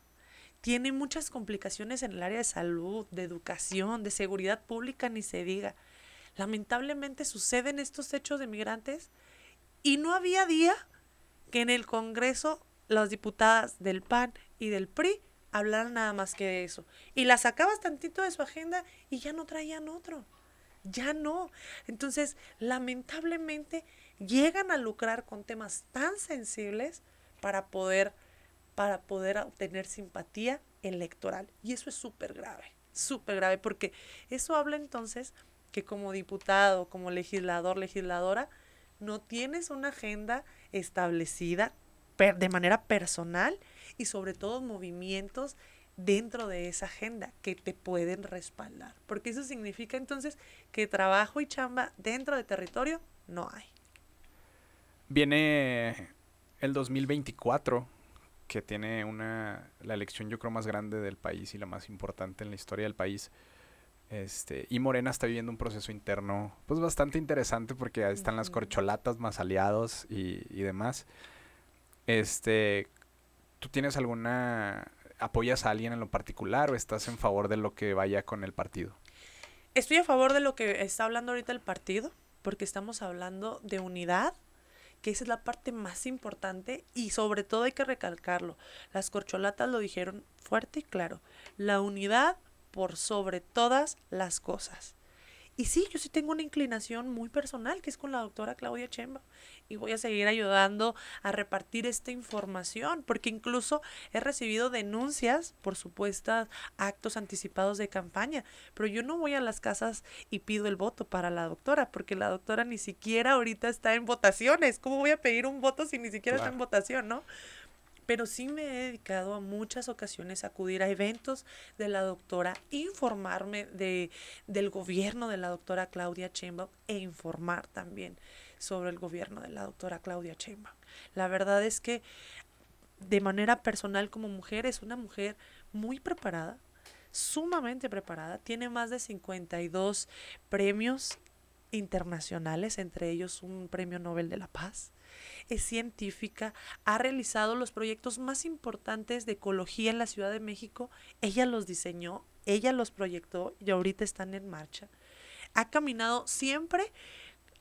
Tiene muchas complicaciones en el área de salud, de educación, de seguridad pública, ni se diga. Lamentablemente suceden estos hechos de migrantes y no había día que en el Congreso las diputadas del PAN y del PRI hablar nada más que de eso. Y la sacabas tantito de su agenda y ya no traían otro. Ya no. Entonces, lamentablemente, llegan a lucrar con temas tan sensibles para poder, para poder obtener simpatía electoral. Y eso es súper grave, súper grave, porque eso habla entonces que como diputado, como legislador, legisladora, no tienes una agenda establecida de manera personal y sobre todo movimientos dentro de esa agenda que te pueden respaldar. Porque eso significa entonces que trabajo y chamba dentro de territorio no hay. Viene el 2024, que tiene una, la elección yo creo más grande del país y la más importante en la historia del país. Este, y Morena está viviendo un proceso interno pues bastante interesante porque ahí están las corcholatas más aliados y, y demás. Este, ¿Tú tienes alguna... apoyas a alguien en lo particular o estás en favor de lo que vaya con el partido? Estoy a favor de lo que está hablando ahorita el partido, porque estamos hablando de unidad, que esa es la parte más importante y sobre todo hay que recalcarlo. Las corcholatas lo dijeron fuerte y claro. La unidad por sobre todas las cosas. Y sí, yo sí tengo una inclinación muy personal, que es con la doctora Claudia Chemba. Y voy a seguir ayudando a repartir esta información, porque incluso he recibido denuncias por supuestos actos anticipados de campaña. Pero yo no voy a las casas y pido el voto para la doctora, porque la doctora ni siquiera ahorita está en votaciones. ¿Cómo voy a pedir un voto si ni siquiera está en votación, no? Pero sí me he dedicado a muchas ocasiones a acudir a eventos de la doctora, informarme de, del gobierno de la doctora Claudia Chemba e informar también sobre el gobierno de la doctora Claudia Chemba. La verdad es que de manera personal como mujer es una mujer muy preparada, sumamente preparada, tiene más de 52 premios internacionales, entre ellos un premio Nobel de la Paz es científica, ha realizado los proyectos más importantes de ecología en la Ciudad de México. Ella los diseñó, ella los proyectó y ahorita están en marcha. Ha caminado siempre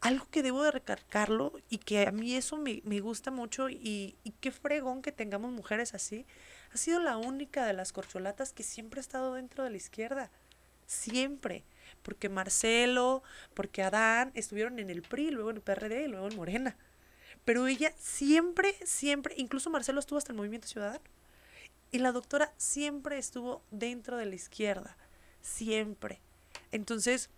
algo que debo de recargarlo y que a mí eso me, me gusta mucho y, y, qué fregón que tengamos mujeres así, ha sido la única de las corcholatas que siempre ha estado dentro de la izquierda. Siempre. Porque Marcelo, porque Adán estuvieron en el PRI, luego en el PRD y luego en Morena. Pero ella siempre, siempre, incluso Marcelo estuvo hasta el Movimiento Ciudadano. Y la doctora siempre estuvo dentro de la izquierda. Siempre. Entonces,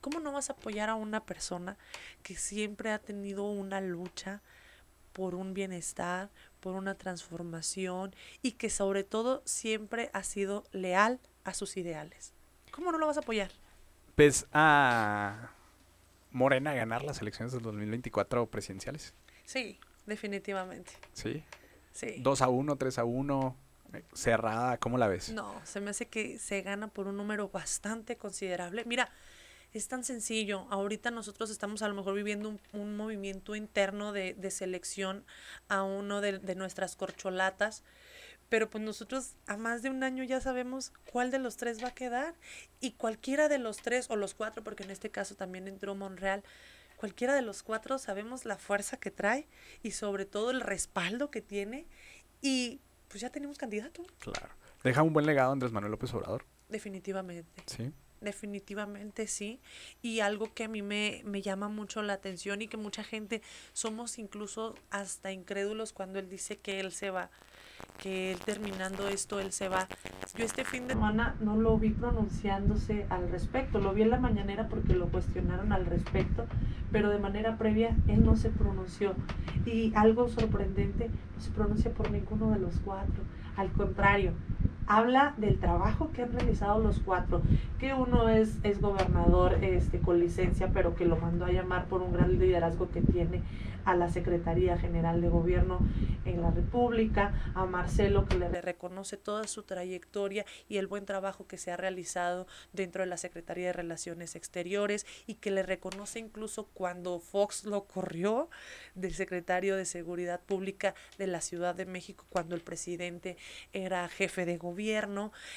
¿cómo no vas a apoyar a una persona que siempre ha tenido una lucha por un bienestar, por una transformación y que sobre todo siempre ha sido leal a sus ideales? ¿Cómo no lo vas a apoyar? ¿Ves a Morena ganar las elecciones del 2024 presidenciales? Sí, definitivamente. Sí. Sí. 2 a 1, 3 a 1, eh, cerrada, ¿cómo la ves? No, se me hace que se gana por un número bastante considerable. Mira, es tan sencillo. Ahorita nosotros estamos a lo mejor viviendo un, un movimiento interno de, de, selección a uno de, de, nuestras corcholatas, pero pues nosotros a más de un año ya sabemos cuál de los tres va a quedar y cualquiera de los tres o los cuatro, porque en este caso también entró Monreal, cualquiera de los cuatro sabemos la fuerza que trae y sobre todo el respaldo que tiene y pues ya tenemos candidato. Claro. Deja un buen legado Andrés Manuel López Obrador. Definitivamente. Sí. Definitivamente sí. Y algo que a mí me, me llama mucho la atención y que mucha gente somos incluso hasta incrédulos cuando él dice que él se va que él terminando esto, él se va. Yo este fin de semana no lo vi pronunciándose al respecto, lo vi en la mañanera porque lo cuestionaron al respecto, pero de manera previa él no se pronunció. Y algo sorprendente, no se pronuncia por ninguno de los cuatro. Al contrario, habla del trabajo que han realizado los cuatro, que uno es, es gobernador este, con licencia, pero que lo mandó a llamar por un gran liderazgo que tiene a la Secretaría General de Gobierno en la República, a Marcelo que le reconoce toda su trayectoria y el buen trabajo que se ha realizado dentro de la Secretaría de Relaciones Exteriores y que le reconoce incluso cuando Fox lo corrió del secretario de Seguridad Pública de la Ciudad de México cuando el presidente era jefe de gobierno,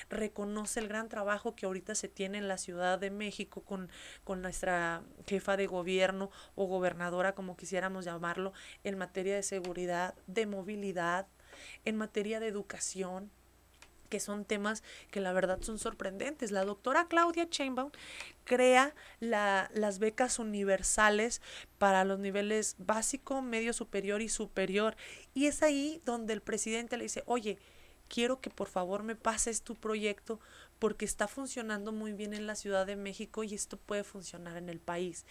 reconoce el gran trabajo que ahorita se tiene en la Ciudad de México con, con nuestra jefa de gobierno o gobernadora como quisiéramos llamar llamarlo, en materia de seguridad, de movilidad, en materia de educación, que son temas que la verdad son sorprendentes. La doctora Claudia Chainbaum crea la, las becas universales para los niveles básico, medio superior y superior. Y es ahí donde el presidente le dice, oye, quiero que por favor me pases tu proyecto porque está funcionando muy bien en la Ciudad de México y esto puede funcionar en el país.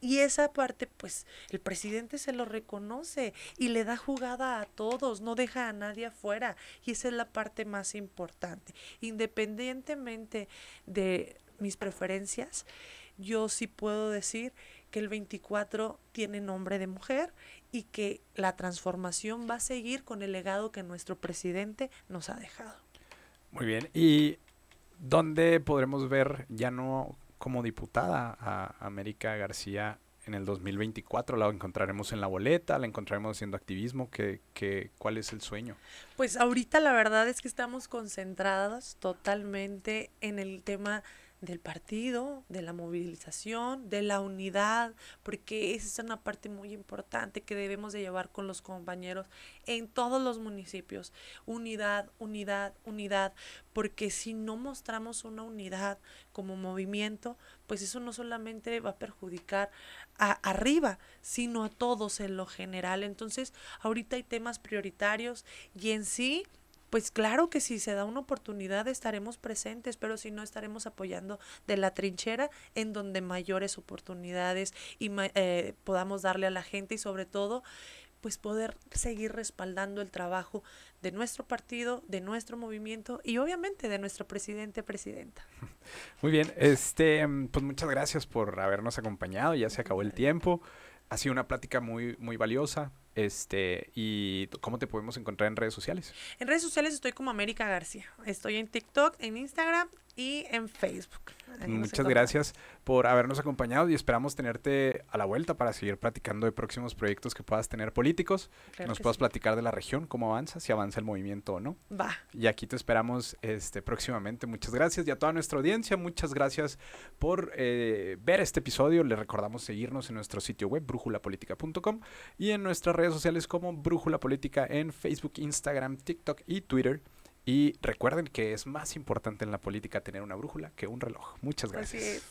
Y esa parte, pues, el presidente se lo reconoce y le da jugada a todos, no deja a nadie afuera. Y esa es la parte más importante. Independientemente de mis preferencias, yo sí puedo decir que el 24 tiene nombre de mujer y que la transformación va a seguir con el legado que nuestro presidente nos ha dejado. Muy bien. ¿Y dónde podremos ver ya no como diputada a América García en el 2024? ¿La encontraremos en la boleta? ¿La encontraremos haciendo activismo? ¿Qué, qué, ¿Cuál es el sueño? Pues ahorita la verdad es que estamos concentradas totalmente en el tema del partido, de la movilización, de la unidad, porque esa es una parte muy importante que debemos de llevar con los compañeros en todos los municipios. Unidad, unidad, unidad, porque si no mostramos una unidad como movimiento, pues eso no solamente va a perjudicar a arriba, sino a todos en lo general. Entonces, ahorita hay temas prioritarios y en sí pues claro que si se da una oportunidad estaremos presentes, pero si no estaremos apoyando de la trinchera en donde mayores oportunidades y eh, podamos darle a la gente y sobre todo pues poder seguir respaldando el trabajo de nuestro partido, de nuestro movimiento y obviamente de nuestro presidente, presidenta. <laughs> Muy bien, este, pues muchas gracias por habernos acompañado, ya se acabó el tiempo. Ha sido una plática muy, muy valiosa. Este, ¿y cómo te podemos encontrar en redes sociales? En redes sociales estoy como América García. Estoy en TikTok, en Instagram y en Facebook. Ahí Muchas gracias por habernos acompañado y esperamos tenerte a la vuelta para seguir platicando de próximos proyectos que puedas tener políticos. Claro nos que puedas sí. platicar de la región, cómo avanza, si avanza el movimiento o no. Va. Y aquí te esperamos este, próximamente. Muchas gracias. Y a toda nuestra audiencia, muchas gracias por eh, ver este episodio. Les recordamos seguirnos en nuestro sitio web, brújulapolítica.com, y en nuestras redes sociales como Brújula Política en Facebook, Instagram, TikTok y Twitter. Y recuerden que es más importante en la política tener una brújula que un reloj. Muchas Así gracias. es.